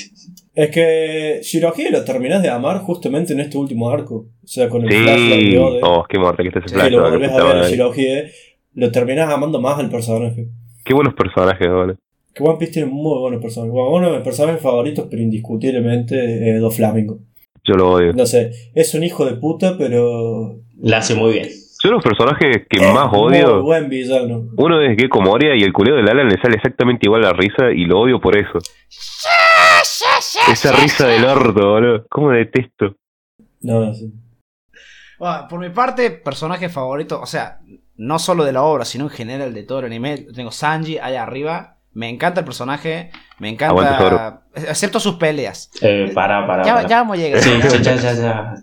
Es que Shirohige lo terminás de amar justamente en este último arco. O sea, con el flashback Sí. de Ode, Oh, qué muerte que este que flashback lo volvés a ver a. Shirohige, lo terminás amando más al personaje. Qué buenos personajes, boludo. Que One Piece tiene muy buenos personajes. Bueno, uno de mis personajes favoritos, pero indiscutiblemente, es Doflamingo. Yo lo odio. No sé, es un hijo de puta, pero. La hace muy bien. Yo los personajes que es más Muy odio, buen villano. uno es Gecko Moria y el culeo del Alan le sale exactamente igual la risa y lo odio por eso. Esa risa del orto, boludo. ¿Cómo detesto? No, no sé. Bueno, por mi parte, personaje favorito, o sea, no solo de la obra, sino en general de todo el anime, tengo Sanji ahí arriba. Me encanta el personaje, me Aguante, encanta. Excepto sus peleas. Eh, para, para. Ya, para. ya vamos a llegar. Sí, ya, ya.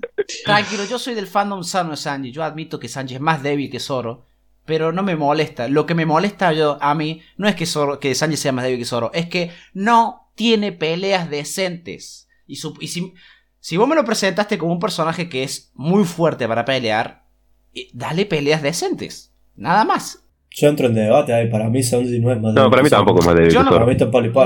Tranquilo, yo soy del fandom sano de Sanji. Yo admito que Sanji es más débil que Zoro. Pero no me molesta. Lo que me molesta yo, a mí no es que, Zoro, que Sanji sea más débil que Zoro. Es que no tiene peleas decentes. Y, si, si vos me lo presentaste como un personaje que es muy fuerte para pelear, eh, dale peleas decentes. Nada más. Yo entro en debate ahí. Para mí, Sanji no es más No, débil para mí tampoco es más débil Yo no-. Para mí.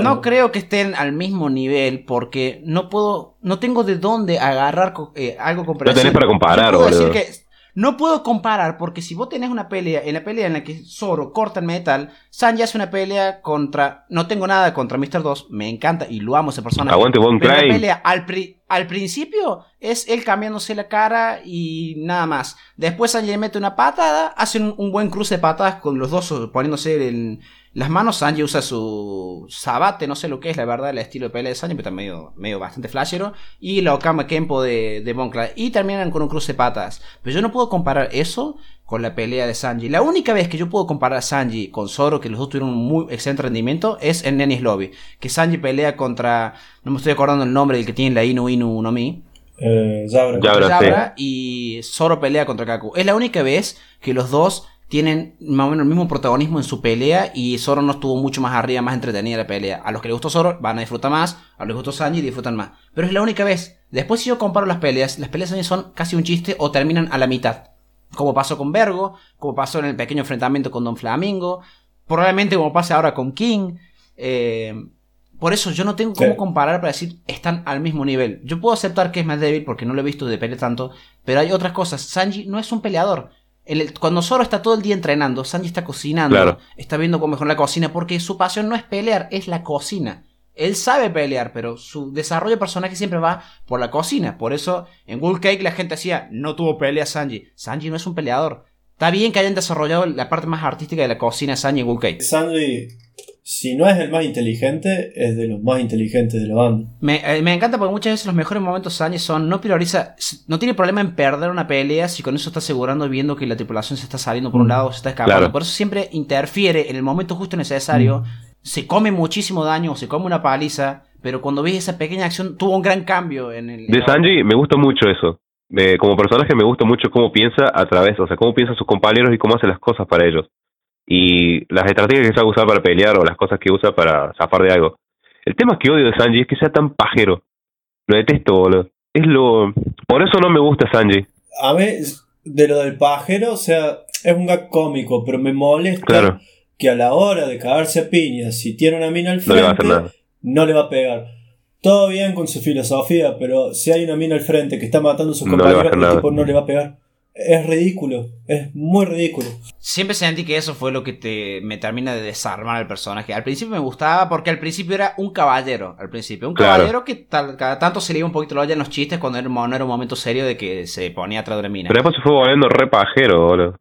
No creo que estén al mismo nivel porque no puedo, no tengo de dónde agarrar eh, algo con No tenés para comparar, Yo puedo decir boludo. que no puedo comparar porque si vos tenés una pelea, en la pelea en la que Zoro corta el metal, Sanji hace una pelea contra, no tengo nada contra Mr. 2, me encanta y lo amo ese personaje. Aguante Von Pero la Klein. pelea al, pri- al principio es él cambiándose la cara y nada más. Después Sanji le mete una patada, hace un, un buen cruce de patadas con los dos poniéndose en las manos. Sanji usa su sabate, no sé lo que es la verdad, el estilo de pelea de Sanji, pero está medio, medio bastante flashero. Y la Okama Kempo de, de. Y terminan con un cruce de patadas. Pero yo no puedo comparar eso con la pelea de Sanji. La única vez que yo puedo comparar a Sanji con Zoro, que los dos tuvieron un muy excelente rendimiento, es en Nenny's Lobby. Que Sanji pelea contra. No me estoy acordando el nombre del que tiene la Inu Inu no Mi. Eh, Yabra. Ya. Yabra, sí. Yabra, y Zoro pelea contra Kaku. Es la única vez que los dos tienen más o menos el mismo protagonismo en su pelea y Zoro no estuvo mucho más arriba, más entretenida la pelea. A los que les gustó Zoro van a disfrutar más, a los que les gustó Sanji disfrutan más. Pero es la única vez. Después si yo comparo las peleas, las peleas de Sanji son casi un chiste o terminan a la mitad. Como pasó con Vergo, como pasó en el pequeño enfrentamiento con Don Flamingo, probablemente como pase ahora con King. Eh, por eso yo no tengo cómo comparar para decir están al mismo nivel. Yo puedo aceptar que es más débil porque no lo he visto de pelear tanto, pero hay otras cosas. Sanji no es un peleador. En el- cuando Zoro está todo el día entrenando, Sanji está cocinando, Claro. está viendo cómo mejor la cocina, porque su pasión no es pelear, es la cocina. Él sabe pelear, pero su desarrollo de personaje siempre va por la cocina. Por eso en Wool Cake la gente decía, no tuvo pelea Sanji. Sanji no es un peleador. Está bien que hayan desarrollado la parte más artística de la cocina Sanji en Wool Cake. Sanji, si no es el más inteligente, es de los más inteligentes de la banda. Me, eh, me encanta porque muchas veces los mejores momentos de Sanji son no prioriza, no tiene problema en perder una pelea si con eso está asegurando viendo que la tripulación se está saliendo por un Mm. lado o se está escapando. Claro. Por eso siempre interfiere en el momento justo necesario. Se come muchísimo daño o se come una paliza, pero cuando ves esa pequeña acción tuvo un gran cambio en el. en De Sanji me gusta mucho eso. Me- como personaje me gusta mucho cómo piensa a través, o sea, cómo piensan sus compañeros y cómo hace las cosas para ellos. Y las estrategias que sabe usar para pelear o las cosas que usa para zafar de algo. El tema que odio de Sanji es que sea tan pajero. Lo detesto, boludo. Es lo... Por eso no me gusta Sanji. A mí, de lo del pajero, o sea, es un gag cómico, pero me molesta Claro. que a la hora de cagarse a piñas, si tiene una mina al No le va a frente, hacer nada. no le va a pegar. Todo bien con su filosofía, pero si hay una mina al frente que está matando a sus No le va a compañeros, el nada. tipo no le va a pegar. Es ridículo, es muy ridículo. Siempre sentí que eso fue lo que te, me termina de desarmar al personaje. Al principio me gustaba porque al principio era un caballero. Al principio, un Claro. caballero que tal- cada tanto se le iba un poquito la olla en los chistes cuando era, no era un momento serio de que se ponía atrás de una mina. Pero después se fue volviendo re pajero, boludo.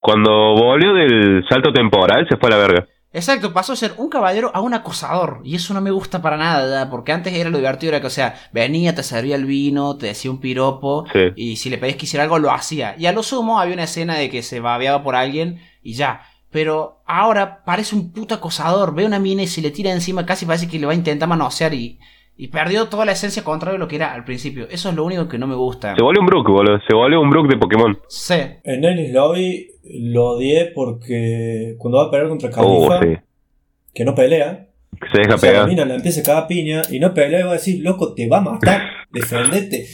Cuando volvió del salto temporal se fue a la verga. Exacto, pasó de ser un caballero a un acosador. Y eso no me gusta para nada, porque antes era lo divertido, era que, o sea, venía, te servía el vino, te decía un piropo, Sí. y si le pedías que hiciera algo, lo hacía. Y a lo sumo había una escena de que se babeaba por alguien y ya. Pero ahora parece un puto acosador. Ve una mina y se le tira encima, casi parece que le va a intentar manosear y, y perdió toda la esencia contrario a lo que era al principio. Eso es lo único que no me gusta. Se volvió un Brook, boludo. Se volvió un Brook de Pokémon. Sí. En Ennis Lobby lo odié porque cuando va a pelear contra Oh, Califa, sí. que no pelea, Que se deja o sea, la pegar. mina la empieza cada piña y no pelea y va a decir, loco, te va a matar, defendete.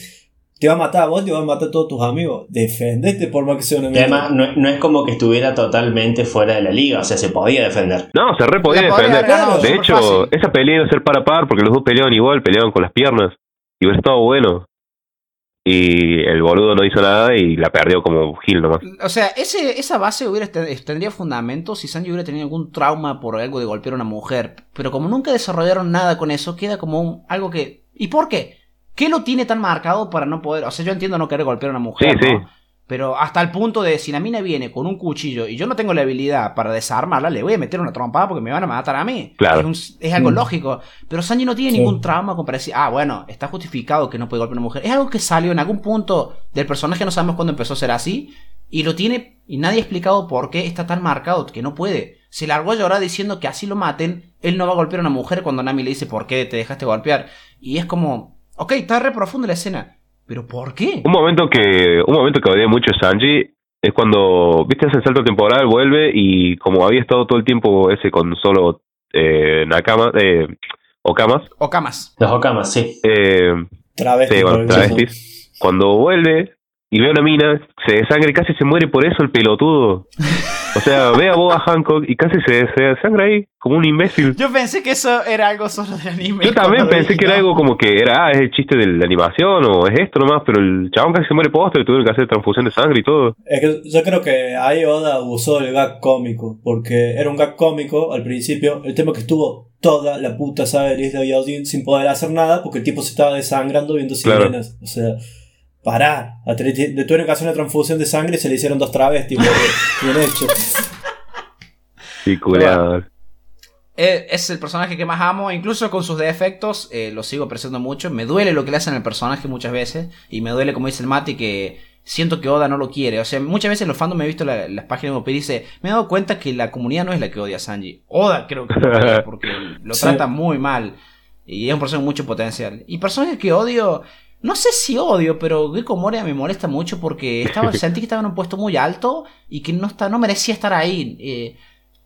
Te va a matar a vos, te va a matar a todos tus amigos. Defendete por más que sea una Y mierda. además, no, no es como que estuviera totalmente fuera de la liga, o sea, se podía defender. No, se re podía La defender. De hecho, fácil. esa pelea iba a ser par a par porque los dos peleaban igual, peleaban con las piernas. Y hubiera estado bueno. Y el boludo no hizo nada y la perdió como Gil nomás. O sea, ese, esa base hubiera ten- tendría fundamento si Sanji hubiera tenido algún trauma por algo de golpear a una mujer. Pero como nunca desarrollaron nada con eso, queda como un, algo que. ¿Y por qué? ¿Qué lo tiene tan marcado para no poder.? O sea, yo entiendo no querer golpear a una mujer. Sí, ¿no? sí. Pero hasta el punto de si la mina viene con un cuchillo y yo no tengo la habilidad para desarmarla, le voy a meter una trompada porque me van a matar a mí. Claro. Es, un- es algo Mm. lógico. Pero Sanji no tiene Sí. ningún trauma como para decir, ah, bueno, está justificado que no puede golpear a una mujer. Es algo que salió en algún punto del personaje, no sabemos cuándo empezó a ser así. Y lo tiene, y nadie ha explicado por qué está tan marcado que no puede. Se largó a llorar diciendo que así lo maten, él no va a golpear a una mujer cuando Nami le dice por qué te dejaste golpear. Y es como, ok, está re profundo la escena. Pero ¿por qué? Un momento que un momento que odié mucho a Sanji es cuando, viste, hace el salto temporal, vuelve y como había estado todo el tiempo ese con solo eh, Nakama, eh, Okamas, O camas. Los Okamas, sí. eh, Travesti, sí, bueno, travestis, cuando vuelve y ve a una mina, se desangra y casi se muere por eso el pelotudo. O sea, ve a Boba Hancock y casi se, se desangra ahí como un imbécil. Yo pensé que eso era algo solo de anime. Yo también pensé que era algo como que era, ah, es el chiste de la animación o es esto nomás, pero el chabón casi se muere posta y tuvieron que hacer transfusión de sangre y todo. Es que yo creo que ahí Oda usó el gag cómico, porque era un gag cómico al principio. El tema que estuvo toda la puta saga de Yaojin sin poder hacer nada, porque el tipo se estaba desangrando viendo Claro. sirenas. O sea, pará. Le tuvieron que hacer una transfusión de sangre y se le hicieron dos travestis. Bien hecho. Sí. Eh, es el personaje que más amo, incluso con sus defectos, eh, lo sigo apreciando mucho. Me duele lo que le hacen al personaje muchas veces, y me duele, como dice el Mati, que siento que Oda no lo quiere. O sea, muchas veces en los fandom he visto la- las páginas de Piece y dice, me he dado cuenta que la comunidad no es la que odia a Sanji. Oda creo que lo odia, porque lo Sí. trata muy mal, y es un personaje con mucho potencial. Y personajes que odio... No sé si odio, pero Gecko Moria me molesta mucho porque estaba, sentí que estaba en un puesto muy alto y que no, está, no merecía estar ahí. Eh,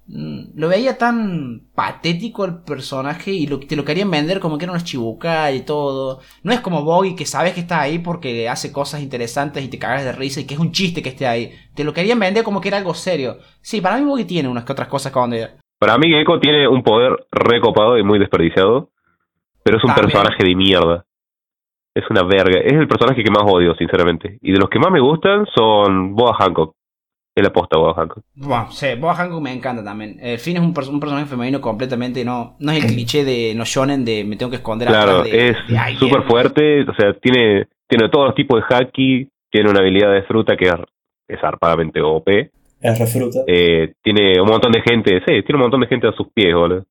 Mm, lo veía tan patético el personaje y lo, te lo querían vender como que era una chibuca y todo. No es como Boggy que sabes que está ahí porque hace cosas interesantes y te cagas de risa y que es un chiste que esté ahí. Te lo querían vender como que era algo serio. Sí, para mí Boggy tiene unas que otras cosas donde... Para mí Gecko tiene un poder recopado y muy desperdiciado, pero es un También. personaje de mierda. Es una verga. Es el personaje que más odio, sinceramente. Y de los que más me gustan son Boa Hancock. Es la posta Boa Hancock. Bueno, sí, Boa Hancock me encanta también. El Finn es un, un personaje femenino completamente no... No es el cliché de no shonen de me tengo que esconder Claro, atrás de, es súper fuerte. O sea, tiene, tiene todos los tipos de haki. Tiene una habilidad de fruta que es, es zarpadamente OP. Es refruta. Eh, tiene un montón de gente. Sí, tiene un montón de gente a sus pies, boludo.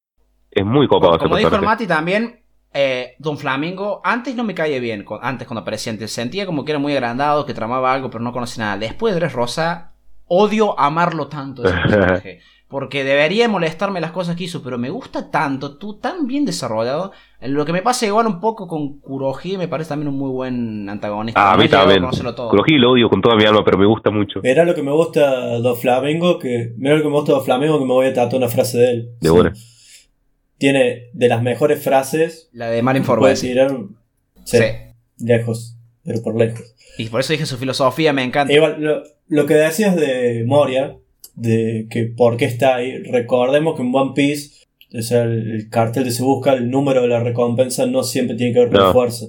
Es muy copado Como, ese como dijo el. Mati también, eh, Don Flamingo, antes no me caía bien, con- antes cuando aparecía, antes sentía como que era muy agrandado, que tramaba algo, pero no conocía nada. Después de Dress Rosa, odio amarlo tanto ese personaje. Porque debería molestarme las cosas que hizo, pero me gusta tanto, tú tan bien desarrollado. Lo que me pasa igual un poco con Kuroji, me parece también un muy buen antagonista. Ah, a mí también. Kuroji lo odio con toda mi alma, pero me gusta mucho. Mira lo que me gusta de Flamingo, que mira lo que me gusta de Flamingo, que me voy a tatuar una frase de él. De Sí. buena. Tiene de las mejores frases. La de Marineford Puede West. tirar sí, Sí. lejos, pero por lejos. Y por eso dije su filosofía, me encanta. Igual, lo, lo que decías de Moria, de que por qué está ahí, recordemos que en One Piece, o sea, el, el cartel de se busca, el número de la recompensa no siempre tiene que ver con No. fuerza,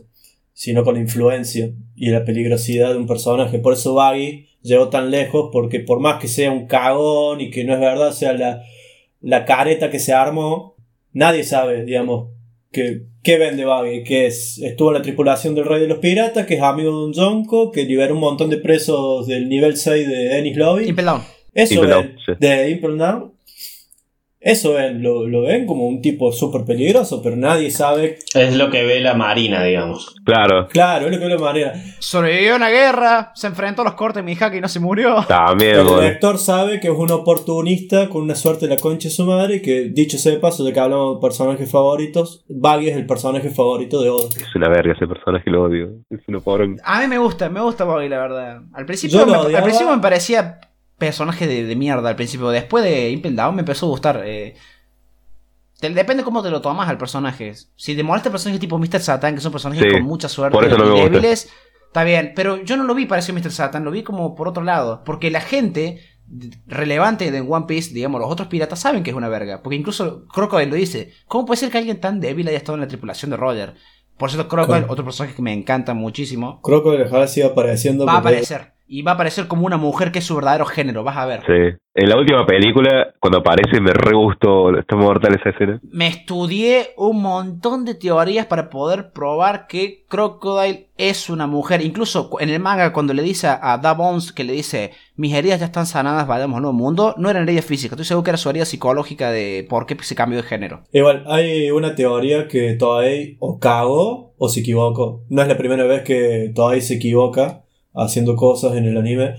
sino con la influencia y la peligrosidad de un personaje. Por eso Baggy llegó tan lejos, porque por más que sea un cagón y que no es verdad, o sea, la, la careta que se armó, nadie sabe, digamos, que, qué vende Baggy, que es, estuvo en la tripulación del Rey de los Piratas, que es amigo de un Jonko, que liberó un montón de presos del nivel 6 de Ennis Lobby. Impel Down. Eso Impel ven, Down, sí. de Impel Down. Eso ven, lo, lo ven como un tipo súper peligroso, pero nadie sabe. Es lo que ve la Marina, digamos. Claro, Claro, es lo que lo manera. Sobrevivió a una guerra, se enfrentó a los cortes de Mihaki y no se murió. también, El boludo. lector sabe que es un oportunista con una suerte de la concha de su madre. y Que dicho sea de paso, de que hablamos de personajes favoritos, Baggy es el personaje favorito de Oda. Es una verga ese personaje, lo odio. Es una pobre. A mí me gusta, me gusta Bobby, la verdad. Al principio, Yo lo me, al principio me parecía personaje de, de mierda. Al principio, después de Impel Down me empezó a gustar. eh. Te- depende cómo te lo tomas al personaje. Si te molesta personajes tipo Mr. Satan, que son personajes Sí, con mucha suerte y débiles, Está bien, pero yo no lo vi parecido a Mr. Satan, lo vi como por otro lado. Porque la gente relevante de One Piece, digamos, los otros piratas saben que es una verga. Porque incluso Crocodile lo dice. ¿Cómo puede ser que alguien tan débil haya estado en la tripulación de Roger? Por cierto, Crocodile, otro personaje que me encanta muchísimo, Crocodile ojalá siga apareciendo. va a aparecer. Y va a aparecer como una mujer que es su verdadero género, vas a ver. Sí. En la última película, cuando aparece, me re gustó. Está mortal esa escena. Me estudié un montón de teorías para poder probar que Crocodile es una mujer. Incluso en el manga, cuando le dice a Da Bones que le dice, mis heridas ya están sanadas, vayamos al nuevo mundo, no eran heridas físicas. Estoy seguro que era su herida psicológica de por qué se cambió de género. Igual, hay una teoría que Toei o cagó o se equivocó. No es la primera vez que Toei se equivoca haciendo cosas en el anime.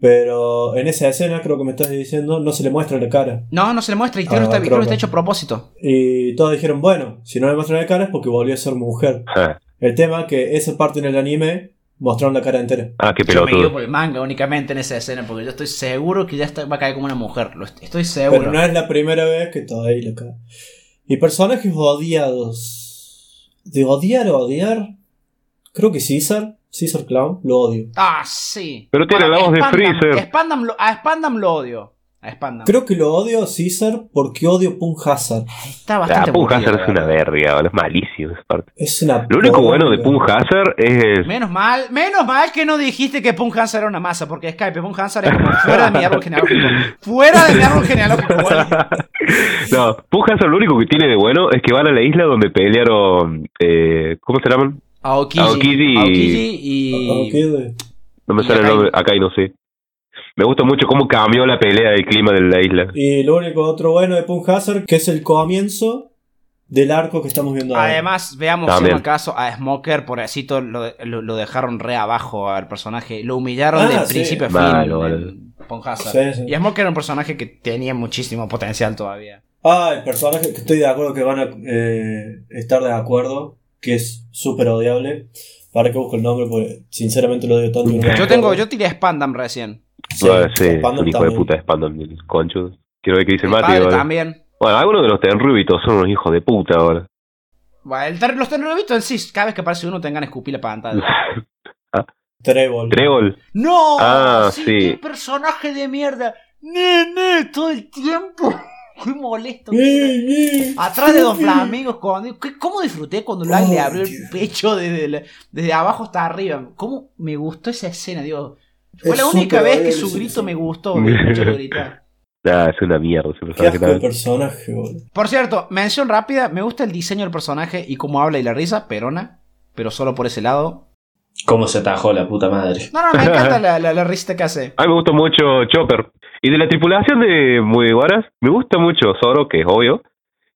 Pero en esa escena, creo que me estás diciendo, no se le muestra la cara. No, no se le muestra y creo, Ah, que está, creo que está hecho a propósito. Y todos dijeron, bueno, si no le muestran la cara es porque volvió a ser mujer. Ah, El tema que esa parte en el anime mostraron la cara entera. Ah, qué Yo me guío pelotudo. por el manga únicamente en esa escena porque yo estoy seguro que ya está- va a caer como una mujer. Lo estoy Pero seguro. no es la primera vez que Toei lo caga. Y personajes odiados. De odiar o odiar. Creo que Caesar. Caesar Clown. Lo odio. Ah, sí. Pero tiene la voz de Freezer. Spandam lo- a Spandam lo odio. A Spandam. Creo que lo odio a Caesar porque odio Punk Hazard. Está Ah, bastante Punk aburrido, Hazard es una verga, es malísimo esa parte. Es una. Lo único bueno de Punk Hazard es. Menos mal, menos mal que no dijiste que Punk Hazard era una masa, porque Skype, Punk Hazard es como fuera de mi árbol genealógico. Fuera de mi árbol genealógico, no, Punk Hazard lo único que tiene de bueno es que van a la isla donde pelearon. Eh, ¿Cómo se llaman? Aokiji. Aokiji y- Aokiji y. Ok, de- No me Y sale el Akai. nombre. Acá y no sé. Me gusta mucho cómo cambió la pelea del clima de la isla. Y lo único otro bueno de Punk Hazard, que es el comienzo del arco que estamos viendo ahora. Además, veamos También. si acaso a Smoker, pobrecito, lo, lo, lo dejaron re abajo al personaje. Lo humillaron Ah, de sí. principio a fin. En boludo. Punk Hazard. Sí, sí. Y Smoker era un personaje que tenía muchísimo potencial todavía. Ah, el personaje que estoy de acuerdo que van a eh, estar de acuerdo, que es súper odiable. Para que busco el nombre, porque sinceramente lo odio tanto. no Yo tengo, yo tiré Spandam recién. Sí, Bueno, sí, Spandam un hijo de puta de Spandam, el concho. Quiero ver qué dice Mi Mati. padre también. Bueno, algunos de los tenrubitos son unos hijos de puta ahora. Bueno, el los terroristas en sí, cada vez que aparece uno tengan escupir la pantalla. Trébol. Trébol. ¡No! Ah, sí, sí. ¡Qué personaje de mierda! ¡Nene! Todo el tiempo. ¡Qué molesto! Eh, eh, Atrás de Don cuando, ¿qué- ¿cómo disfruté cuando le Oh, abrió el pecho desde, la- desde abajo hasta arriba? ¿Cómo me gustó esa escena, Dios? Fue Es la única vez que su grito me gustó, escucharlo gritar. Ah, es una mierda también. personaje, boludo. Por cierto, mención rápida, me gusta el diseño del personaje y cómo habla y la risa, perona, pero solo por ese lado. ¿Cómo se atajó la puta madre? No, no, me encanta la, la, la risita que hace. A mí me gusta mucho Chopper. Y de la tripulación de Mugiwaras, me gusta mucho Zoro, que es obvio,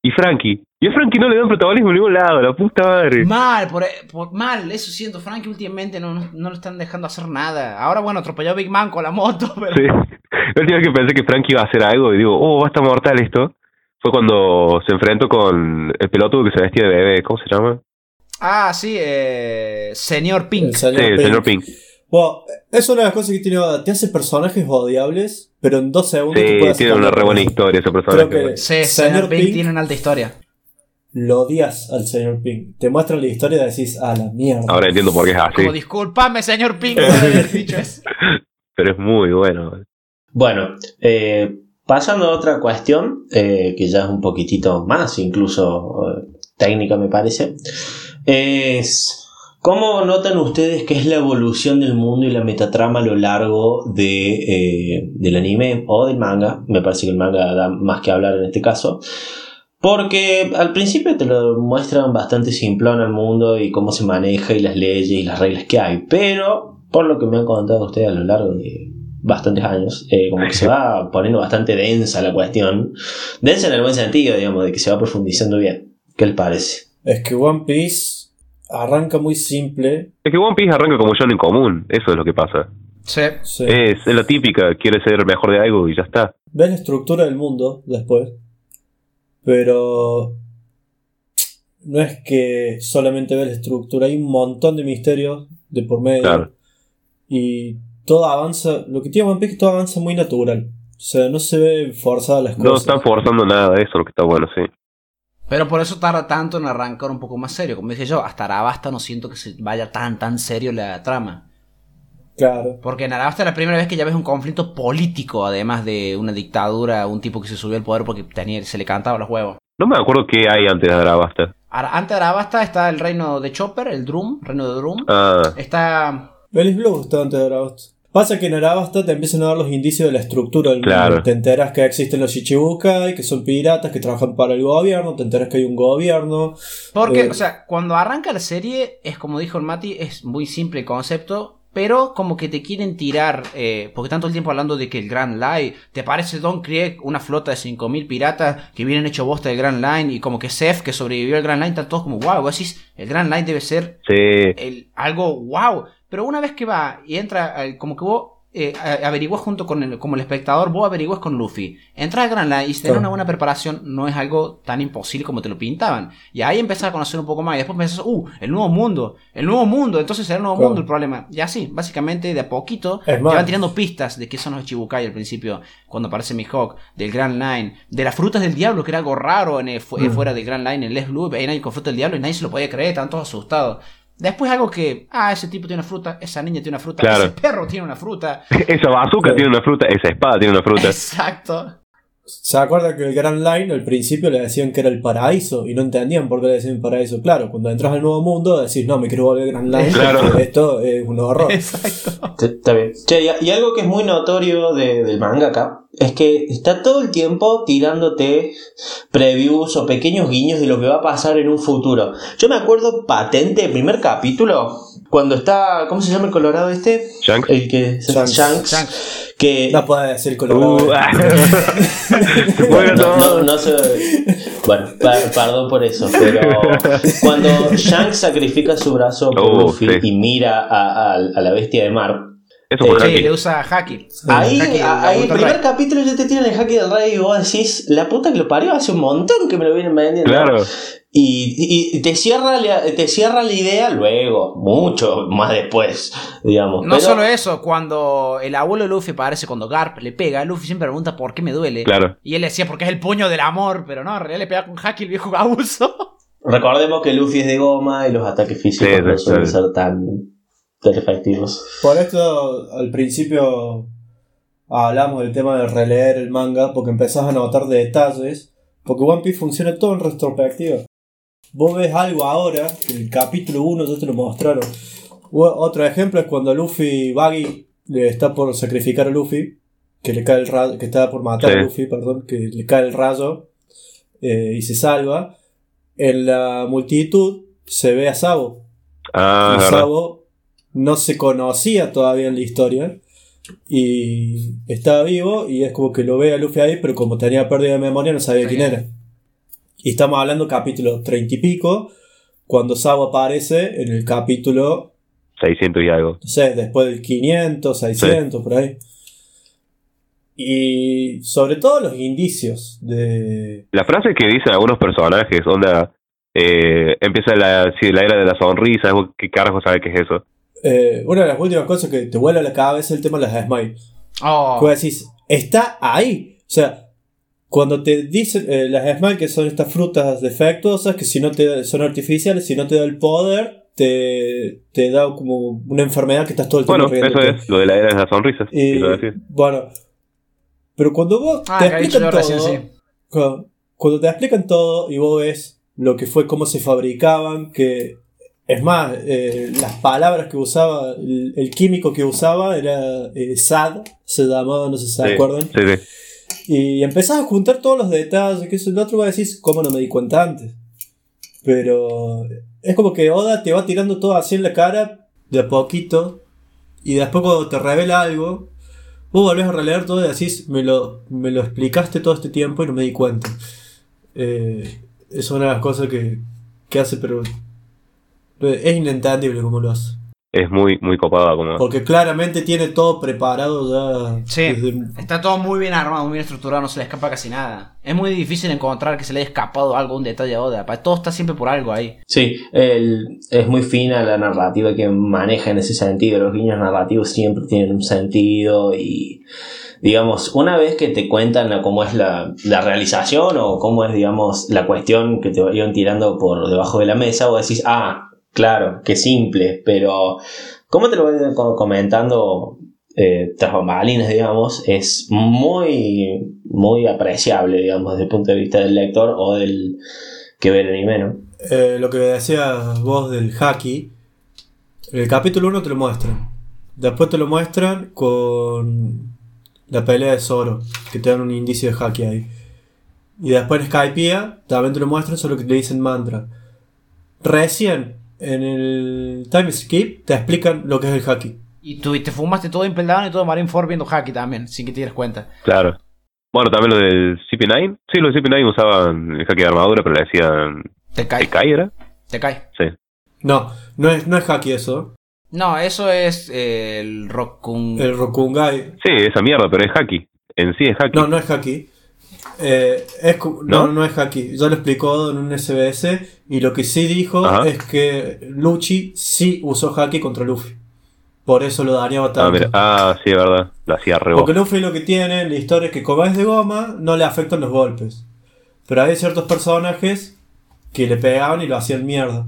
y Frankie. Y a Frankie no le dan protagonismo en ningún lado, la puta madre. Mal, por, por- mal, eso siento. Frankie últimamente no, no, no lo están dejando hacer nada. Ahora, bueno, atropelló a Big Man con la moto, pero. Sí. La última vez que pensé que Frankie iba a hacer algo y digo, oh, va a estar mortal esto, fue cuando se enfrentó con el pelotudo que se vestía de bebé, ¿cómo se llama? Ah, sí, eh, Señor Pink. El señor sí, el Pink. señor Pink. Bueno, es una de las cosas que tiene. Te hace personajes odiables, pero en dos segundos Sí, tiene una re buena historia ese Creo personaje. que. Sí, señor Señor Pink Pink tiene una alta historia. lo odias al señor Pink. Te muestran la historia y decís, a la mierda. Ahora entiendo por qué es así, Como disculpame, señor Pink, por haber dicho eso. pero es muy bueno. Bueno, eh, pasando a otra cuestión, eh, que ya es un poquitito más incluso eh, técnica me parece, es ¿cómo notan ustedes que es la evolución del mundo y la metatrama a lo largo de, eh, del anime o del manga? Me parece que el manga da más que hablar en este caso. Porque al principio te lo muestran bastante simplón al mundo y cómo se maneja y las leyes y las reglas que hay. Pero, por lo que me han contado ustedes a lo largo de bastantes años, eh, como que se va poniendo bastante densa la cuestión. Densa en el buen sentido, digamos, de que se va profundizando bien. ¿Qué les parece? Es que One Piece arranca muy simple. Es que One Piece arranca como John en común, eso es lo que pasa. Sí. Sí. Es, es la típica, quiere ser mejor de algo y ya está. Ves la estructura del mundo después. Pero no es que solamente ves la estructura, hay un montón de misterios de por medio. Claro. Y todo avanza, lo que tiene One Piece es que todo avanza muy natural. O sea, no se ve forzada las No cosas. están forzando nada, eso es lo que está bueno, sí. Pero por eso tarda tanto en arrancar un poco más serio. Como dije yo, hasta Arabasta no siento que se vaya tan, tan serio la trama. Claro. Porque en Arabasta es la primera vez que ya ves un conflicto político, además de una dictadura, un tipo que se subió al poder porque tenía, se le cantaba los huevos. No me acuerdo qué hay antes de Arabasta. Ara- Antes de Arabasta está el reino de Chopper, el Drum, reino de Drum. Ah, Está Belis Blue está antes de Arabasta. Pasa que en Arabasta te empiezan a dar los indicios de la estructura del Claro. mundo. Te enteras que existen los Shichibukai, que son piratas, que trabajan para el gobierno, te enteras que hay un gobierno. Porque, Eh, o sea, cuando arranca la serie, es como dijo el Mati, es muy simple el concepto, pero como que te quieren tirar, eh, porque tanto el tiempo hablando de que el Grand Line, ¿te parece Don Krieg una flota de 5.000 piratas que vienen hecho bosta del Grand Line? Y como que Seth, que sobrevivió al Grand Line, están todos como, wow, vos decís, el Grand Line debe ser sí. el, algo wow. Pero una vez que va y entra, como que vos eh, a- averiguás junto con el, como el espectador, vos averiguás con Luffy. Entras al Grand Line y Claro. una buena preparación, no es algo tan imposible como te lo pintaban. Y ahí empezás a conocer un poco más. Y después pensás, uh, el nuevo mundo, el nuevo mundo. Entonces será el nuevo mundo el problema. Y así, básicamente, de a poquito, te van tirando pistas de qué son los Chibukai al principio, cuando aparece Mihawk, del Grand Line, de las frutas del diablo, que era algo raro en el- fu- eh, Mm. fuera del Grand Line, en Les Blue, veían ahí con fruta del diablo y nadie se lo podía creer, estaban todos asustados. Después algo que, ah, ese tipo tiene una fruta, esa niña tiene una fruta, Claro. ese perro tiene una fruta. Esa bazooka tiene una fruta, esa espada tiene una fruta. Exacto. ¿Se acuerda que el Grand Line al principio le decían que era el paraíso y no entendían por qué le decían paraíso? Claro, cuando entras al nuevo mundo decís, no, me quiero volver Grand Line, Claro. porque esto es un horror. Exacto. Está bien. Che, y, y algo que es muy notorio de- del mangaka es que está todo el tiempo tirándote previews o pequeños guiños de lo que va a pasar en un futuro. Yo me acuerdo patente, el primer capítulo, cuando está, ¿cómo se llama el colorado este? Shanks. El que Shanks. Shanks, Shanks. que No puede decir colorado. Uh, ah. Se mueve no, no, todo. no se- Bueno, pa- perdón por eso, pero cuando Shanks sacrifica su brazo por Oh, Luffy sí. y mira a, a- a la bestia de mar, Eso fue Eh, Sí, Haki. le usa Haki. Ahí, ahí el primer capítulo ya te tiran el jaque del rey y vos decís, la puta que lo parió hace un montón que me lo vienen vendiendo. Claro. Y, y- te, cierra la, te cierra la idea luego, mucho más después, digamos. No Pero- solo eso, cuando el abuelo de Luffy aparece, cuando Garp le pega, Luffy siempre pregunta por qué me duele. Claro. Y él decía porque es el puño del amor, pero no, en realidad le pega con Haki el viejo abuso. Recordemos que Luffy es de goma y los ataques físicos Sí, no suelen ser tan efectivos. Por esto, al principio hablamos del tema de releer el manga, porque empezás a notar detalles, porque One Piece funciona todo en retrospectiva. Vos ves algo ahora, que en el capítulo 1 ya te lo mostraron. Otro ejemplo es cuando Luffy, Baggy, le está por sacrificar a Luffy, que le cae el rayo, que está por matar Sí. a Luffy, perdón, que le cae el rayo eh, y se salva. En la multitud se ve a Sabo, Ah, y. Sabo no se conocía todavía en la historia y estaba vivo y es como que lo ve a Luffy ahí, pero como tenía pérdida de memoria no sabía quién era. Y estamos hablando capítulo 30 y pico, cuando Sabo aparece en el capítulo, 600 y algo. no sé, después del 500, 600, por ahí. Y sobre todo los indicios de... La frase que dicen algunos personajes, onda, eh, empieza la, sí, la era de la sonrisa, ¿qué carajo sabe qué es eso? Eh, una de las últimas cosas que te vuela la cabeza es el tema de las Smile. Oh, Que decís, está ahí. O sea, cuando te dicen eh, las Smile, que son estas frutas defectuosas, que si no te son artificiales, si no te da el poder, te, te da como una enfermedad que estás todo el tiempo Bueno, eso es, lo de la era de las sonrisas. Y, bueno, pero cuando vos Ah, te explican todo, recién, sí. cuando, cuando te explican todo y vos ves lo que fue, cómo se fabricaban, que es más, eh, las palabras que usaba, el, el químico que usaba era eh, SAD, se llamaba, no sé si se Sí, acuerdan. Sí, sí. Y empezás a juntar todos los detalles, que eso el otro va a decir, ¿cómo no me di cuenta antes? Pero es como que Oda te va tirando todo así en la cara, de a poquito, y después cuando te revela algo, vos volvés a releer todo y decís, me lo, me lo explicaste todo este tiempo y no me di cuenta. Eh, es una de las cosas que, que hace, pero es inentendible cómo lo hace. Es muy, muy copada como... Porque claramente tiene todo preparado ya. Sí, desde- está todo muy bien armado, muy bien estructurado, no se le escapa casi nada. Es muy difícil encontrar que se le haya escapado algo, un detalle a pa- Todo está siempre por algo ahí. Sí, el- es muy fina la narrativa que maneja en ese sentido. Los guiños narrativos siempre tienen un sentido y digamos, una vez que te cuentan la- cómo es la, la realización o cómo es, digamos, la cuestión que te iban tirando por debajo de la mesa, vos decís, ah, claro, qué simple, pero ¿cómo te lo voy co- comentando eh, tras bambalinas, digamos, es muy, muy apreciable, digamos, desde el punto de vista del lector o del que ve el anime. Eh, lo que decías vos del haki, el capítulo 1 te lo muestran. Después te lo muestran con la pelea de Zoro, que te dan un indicio de haki ahí. Y después en Skypiea también te lo muestran, solo que te dicen mantra. Recién en el time skip te explican lo que es el haki. Y tú te fumaste todo Impel Down y todo Marineford viendo Haki también, sin que te dieras cuenta. Claro. Bueno, también lo del CP9. Sí, los CP9 usaban el haki de armadura, pero le decían. Te cae. ¿Te cae era? Te cae. Sí. No, no es, no es haki eso. No, eso es eh, el Rockun. El Rokungai. Sí, esa mierda, pero es haki. En sí es haki. No, no es haki. Eh, es, no, ¿No? no es haki. Ya lo explicó en un SBS. Y lo que sí dijo Ajá. es que Luchi sí usó haki contra Luffy. Por eso lo dañaba ah, tanto. ah, sí, es verdad. La hacía re Porque Luffy lo que tiene en la historia es que como es de goma, no le afectan los golpes. Pero hay ciertos personajes que le pegaban y lo hacían mierda.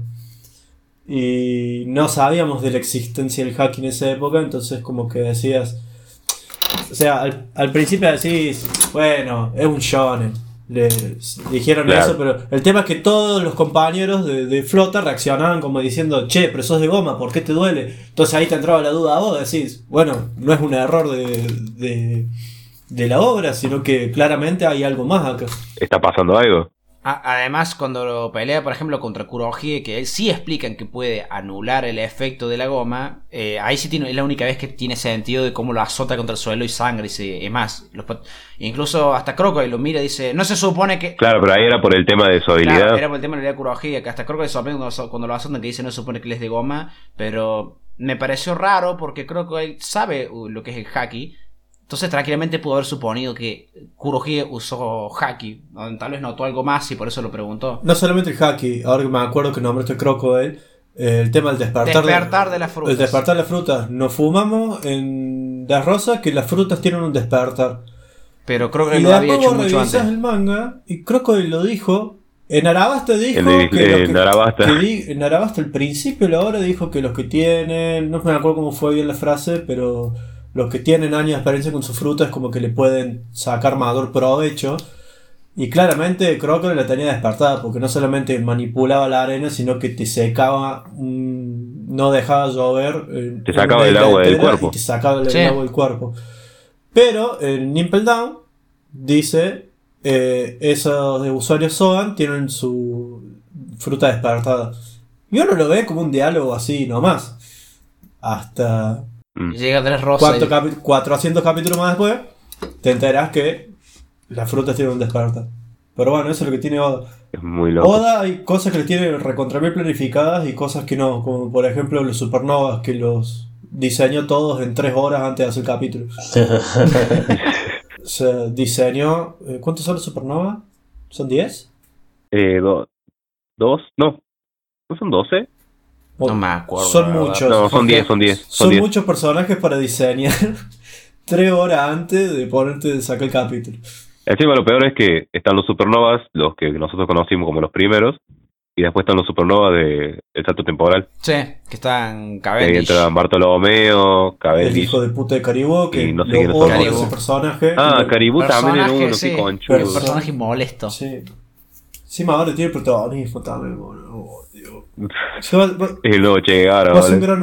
Y no sabíamos de la existencia del haki en esa época, entonces como que decías... O sea, al, al principio decís, bueno, es un shonen. Le dijeron Claro. eso, pero el tema es que todos los compañeros de, de flota reaccionaban como diciendo, che, pero sos de goma, ¿por qué te duele? Entonces ahí te entraba la duda a vos, decís, bueno, no es un error de, de, de la obra, sino que claramente hay algo más acá. ¿Está pasando algo? Además, cuando lo pelea, por ejemplo, contra Kurohige, que sí explican que puede anular el efecto de la goma, eh, ahí sí tiene, es la única vez que tiene sentido de cómo lo azota contra el suelo y sangre. Y se- más, los incluso hasta Crocodile lo mira y dice: No se supone que. Claro, pero ahí era por el tema de su habilidad. Claro, era por el tema de la habilidad de Kurohige, que hasta Crocodile sorprende cuando, cuando lo azotan, que dice: No se supone que él es de goma, pero me pareció raro porque Crocodile sabe uh, lo que es el haki. Entonces tranquilamente pudo haber suponido que Kurohige usó haki. Tal vez notó algo más y por eso lo preguntó. No solamente el haki, ahora que me acuerdo que nombraste Crocodile, eh, el tema del despertar, Despertar de las frutas. El despertar de las frutas. Nos fumamos en las rosas que las frutas tienen un despertar. Pero creo que Y lo había hecho mucho antes. el manga y Crocodile lo dijo. En Arabasta dijo En el- que, en que- Arabasta. que di- en Arabasta al principio la hora dijo que los que tienen, no me acuerdo cómo fue bien la frase, pero los que tienen años de experiencia con sus frutas como que le pueden sacar mayor provecho. Y claramente Crocodile la tenía despertada porque no solamente manipulaba la arena, sino que te secaba, no dejaba llover. eh, Te en sacaba el agua del cuerpo. Y te sacaba el Sí. agua del cuerpo. Pero en Nimple Down dice, eh, esos usuarios SOAN tienen su fruta despertada. Y uno lo ve como un diálogo así nomás. Hasta Mm. Llega Andrés Rosa. Y... 400 capítulos más después, te enterarás que las frutas tienen un despertar. Pero bueno, eso es lo que tiene Oda. Es muy loco. Oda hay cosas que le tiene recontra bien planificadas y cosas que no, como por ejemplo los supernovas que los diseñó todos en tres horas antes de hacer capítulos. Se diseñó. Eh, ¿Cuántos son los supernovas? ¿Son 10? Eh, do, dos, no. ¿No son 12? No me acuerdo, Son muchos. No, son porque 10, son 10. Son Son 10. muchos personajes para diseñar 3 horas antes de ponerte de sacar el capítulo. Encima lo peor es que están los supernovas, los que nosotros conocimos como los primeros, y después están los supernovas de el salto temporal. Sí, que están Que ahí Cavendish. entran Bartolomeo, El Cavendish. hijo de puta de Caribou, que Y no sé lo odio ese personaje. Ah, Caribú también era uno, sí, qué conchudo. Pero- Personaje molesto. Sí. Encima ahora tiene protagonismo también, boludo.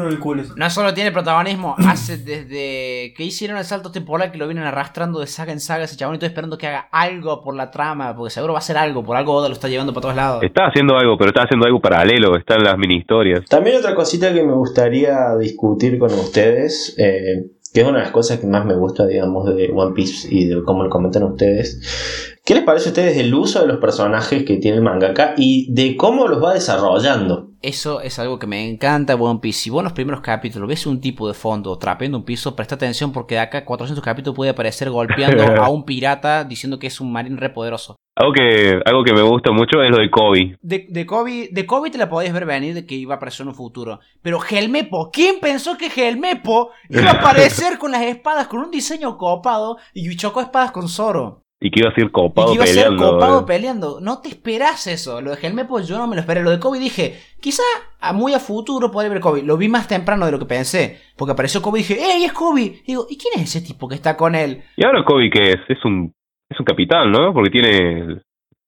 El culo. No solo tiene protagonismo, hace desde que hicieron el salto temporal que lo vienen arrastrando de saga en saga ese chabón y estoy esperando que haga algo por la trama, porque seguro va a hacer algo, por algo Oda lo está llevando para todos lados. Está haciendo algo, pero está haciendo algo paralelo, está en las mini historias. También otra cosita que me gustaría discutir con ustedes, eh, que es una de las cosas que más me gusta, digamos, de One Piece y de cómo lo comentan ustedes. ¿Qué les parece a ustedes del uso de los personajes que tiene el mangaka y de cómo los va desarrollando? Eso es algo que me encanta One Piece. Si vos en los primeros capítulos ves un tipo de fondo trapeando un piso, presta atención porque de acá a 400 capítulos puede aparecer golpeando a un pirata diciendo que es un marín re poderoso. Algo que, algo que me gusta mucho es lo de Kobe. De, de Kobe, de Kobe te la podías ver venir de que iba a aparecer en un futuro. Pero Helmepo, ¿quién pensó que Helmepo iba a aparecer con las espadas con un diseño copado y chocó espadas con Zoro? Y que iba a ser Y copado que iba a ser peleando. copado eh. peleando. No te esperas eso. Lo de Helmepo yo no me lo esperé. Lo de Kobe dije, quizá a muy a futuro podría ver Kobe. Lo vi más temprano de lo que pensé. Porque apareció Kobe y dije, ¡Ey, es Kobe! Y digo, ¿y quién es ese tipo que está con él? Y ahora Kobe, ¿qué es? Es un, es un capitán, ¿no? Porque tiene, el-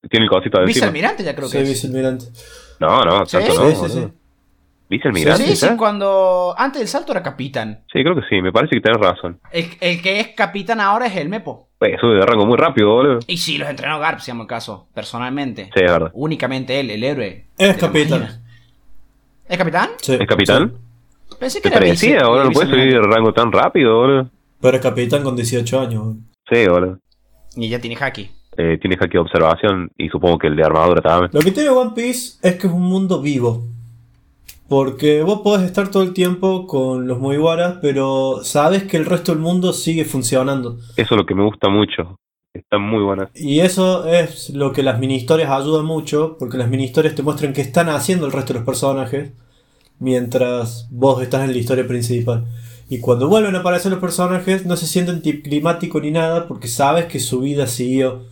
tiene el cosito de. Vicealmirante ya creo Sí, que es. vicealmirante. No, no, ¿Sí? tanto no. Sí, sí. boludo. Vicealmirante, Sí, sí, cuando antes del salto era capitán. Sí, creo que sí, me parece que tenés razón. El, el que es capitán ahora es el Mepo. Pues, sube de rango muy rápido, boludo. Y sí, los entrenó Garp, si llama el caso, personalmente. Sí, es verdad. Únicamente él, el héroe. Es capitán. ¿Es capitán? Sí, ¿Es capitán? sí. Pensé que ¿Te era parecía, vice- boludo? No puedes subir de rango tan rápido, boludo. Pero es capitán con 18 años. boludo. Sí, boludo. Y ya tiene haki. Eh, tiene hack de observación y supongo que el de armadura también. Lo que tiene One Piece es que es un mundo vivo. Porque vos podés estar todo el tiempo con los Mugiwaras, pero sabes que el resto del mundo sigue funcionando. Eso es lo que me gusta mucho. Está muy buena. Y eso es lo que las mini historias ayudan mucho, porque las mini historias te muestran qué están haciendo el resto de los personajes, mientras vos estás en la historia principal. Y cuando vuelven a aparecer los personajes, no se sienten climático ni nada, porque sabes que su vida siguió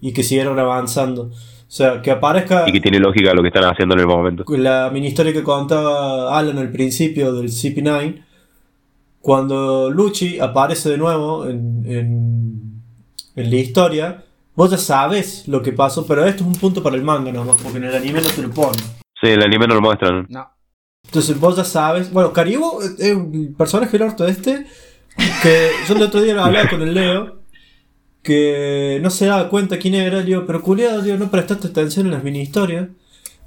y que siguieron avanzando. O sea, que aparezca Y que tiene lógica lo que están haciendo en el momento. la mini historia que contaba Alan al principio del CP9, cuando Luchi aparece de nuevo en, en, en la historia, vos ya sabes lo que pasó, pero esto es un punto para el manga nomás, porque en el anime no te lo ponen. Sí, el anime no lo muestran. No. Entonces vos ya sabes, bueno, Karibo es un personaje del orto este, que yo el otro día lo hablaba con el Leo, que no se daba cuenta quién era, le digo, pero culiado, digo, no prestaste atención en las mini historias.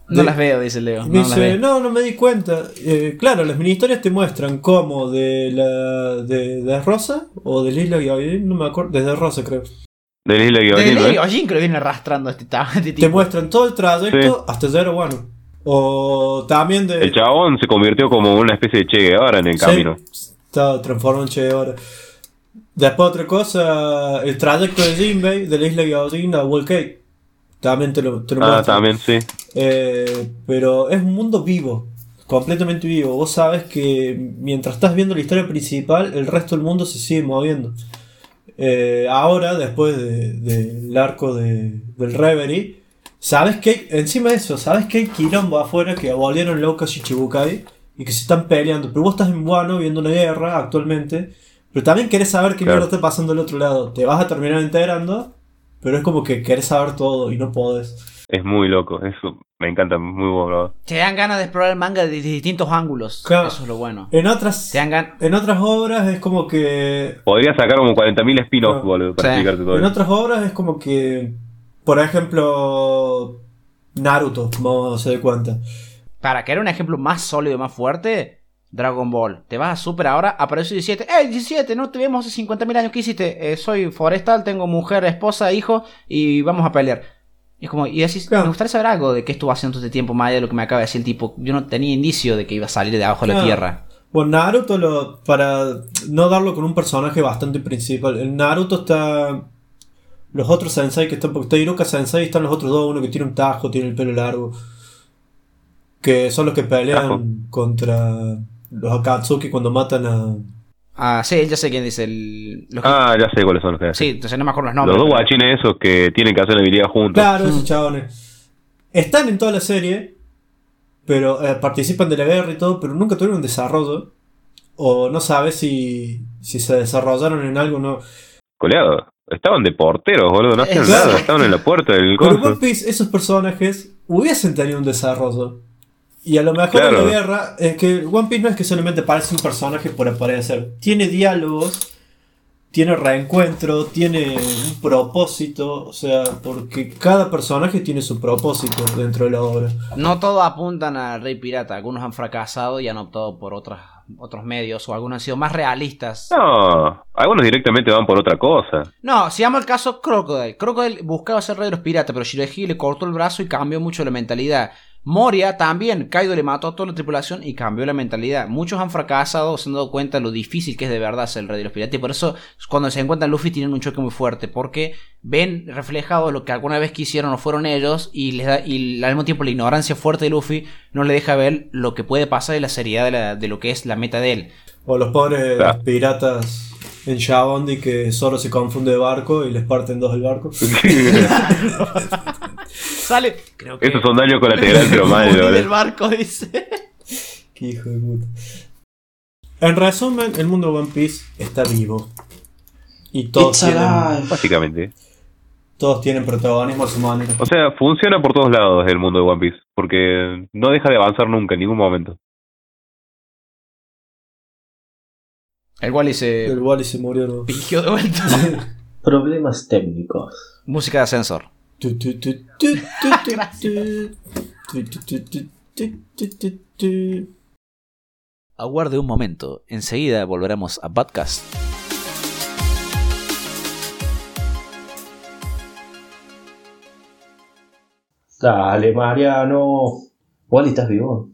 No las veo, dice Leo. No las dice, veo. no, no me di cuenta. Eh, claro, las mini historias te muestran cómo de la de, de Rosa o de Isla Gabriel, no me acuerdo, desde Rosa creo. De la isla De Gyojin, ¿no? Leo Ojin que lo viene arrastrando este, este Te tipo. muestran todo el trayecto hasta Zero One. O también de. El chabón se convirtió como una especie de Che Guevara en el Sí, camino. Está transformado en Che Guevara. Después otra cosa, el trayecto de Jinbei de la isla Gaudin a Wall Cake. También te lo, te lo Ah, también, sí. Eh, pero es un mundo vivo, completamente vivo. Vos sabes que mientras estás viendo la historia principal, el resto del mundo se sigue moviendo. Eh, ahora, después de- del arco de- del Reverie, sabes que hay- encima de eso, sabes que hay quilombo afuera que volvieron locos y Chibukai y que se están peleando. Pero vos estás en Wano viendo una guerra actualmente, pero también querés saber qué Claro. mierda está pasando del otro lado. Te vas a terminar enterando, pero es como que querés saber todo y no podés. Es muy loco. Eso me encanta. Muy bueno. Te dan ganas de explorar el manga de distintos ángulos. Claro. Eso es lo bueno. En otras, Te dan en otras obras es como que. Podría sacar como 40.000 spin-offs, No. boludo, para Sí. explicarte todo En eso. otras obras es como que. Por ejemplo. Naruto, vamos a hacer de cuenta. Para que era un ejemplo más sólido, más fuerte, Dragon Ball. Te vas a Super ahora, apareció 17. ¡Eh, 17! No te vemos hace 50.000 años. ¿Qué hiciste? Eh, soy forestal, tengo mujer, esposa, hijo y vamos a pelear. Y es como, y decís, Claro. me gustaría saber algo de qué estuvo haciendo todo este tiempo más allá de lo que me acaba de decir el tipo. Yo no tenía indicio de que iba a salir de abajo de la tierra. Bueno, Naruto, lo, para no darlo con un personaje bastante principal. En Naruto está. Los otros sensei que están. Porque está Iruka Sensei y están los otros dos. Uno que tiene un tajo, tiene el pelo largo. Que son los que pelean Tajo. contra los Akatsuki cuando matan a. Ah, sí, ya sé quién dice. El, los que- Ah, ya sé cuáles son los que sí, entonces no me acuerdo los Los nombres. dos pero- guachines esos que tienen que hacer la habilidad juntos. Claro, esos chabones. Están en toda la serie, pero eh, participan de la guerra y todo, pero nunca tuvieron un desarrollo. O no sabes si, si se desarrollaron en algo o no. Coleado. Estaban de porteros, boludo. No hacían nada. Estaban en la puerta del coso. One Piece, esos personajes hubiesen tenido un desarrollo. Y a lo mejor Claro. en la guerra, es que One Piece no es que solamente parece un personaje por aparecer. Tiene diálogos, tiene reencuentro, tiene un propósito. O sea, porque cada personaje tiene su propósito dentro de la obra. No todos apuntan al Rey Pirata. Algunos han fracasado y han optado por otras, otros medios. O algunos han sido más realistas. No, algunos directamente van por otra cosa. No, se llama el caso Crocodile. Crocodile buscaba ser rey de los piratas, pero Shirohige le cortó el brazo y cambió mucho la mentalidad. Moria también, Kaido le mató a toda la tripulación y cambió la mentalidad. Muchos han fracasado, se han dado cuenta de lo difícil que es de verdad ser el rey de los piratas. Y por eso, cuando se encuentran Luffy, tienen un choque muy fuerte. Porque ven reflejado lo que alguna vez quisieron o fueron ellos. Y, les da, y al mismo tiempo la ignorancia fuerte de Luffy no le deja ver lo que puede pasar y la seriedad de, la- de lo que es la meta de él. O los pobres Claro. piratas en Shabondi que solo se confunde de barco y les parten dos el barco. Sale. Creo que. Esos son daños colaterales, pero mal, Morí ¿no? del barco, dice. Qué hijo de puta. En resumen, el mundo de One Piece está vivo. Y todos It's tienen. Básicamente. todos tienen protagonismo a su manera. O sea, funciona por todos lados el mundo de One Piece, porque no deja de avanzar nunca, en ningún momento. El Wally se El Wally se murió. ¿no? pingió de vuelta. Problemas técnicos. Música de ascensor. Aguarde un momento, enseguida volveremos a podcast. Dale, Mariano. Wally, ¿estás vivo?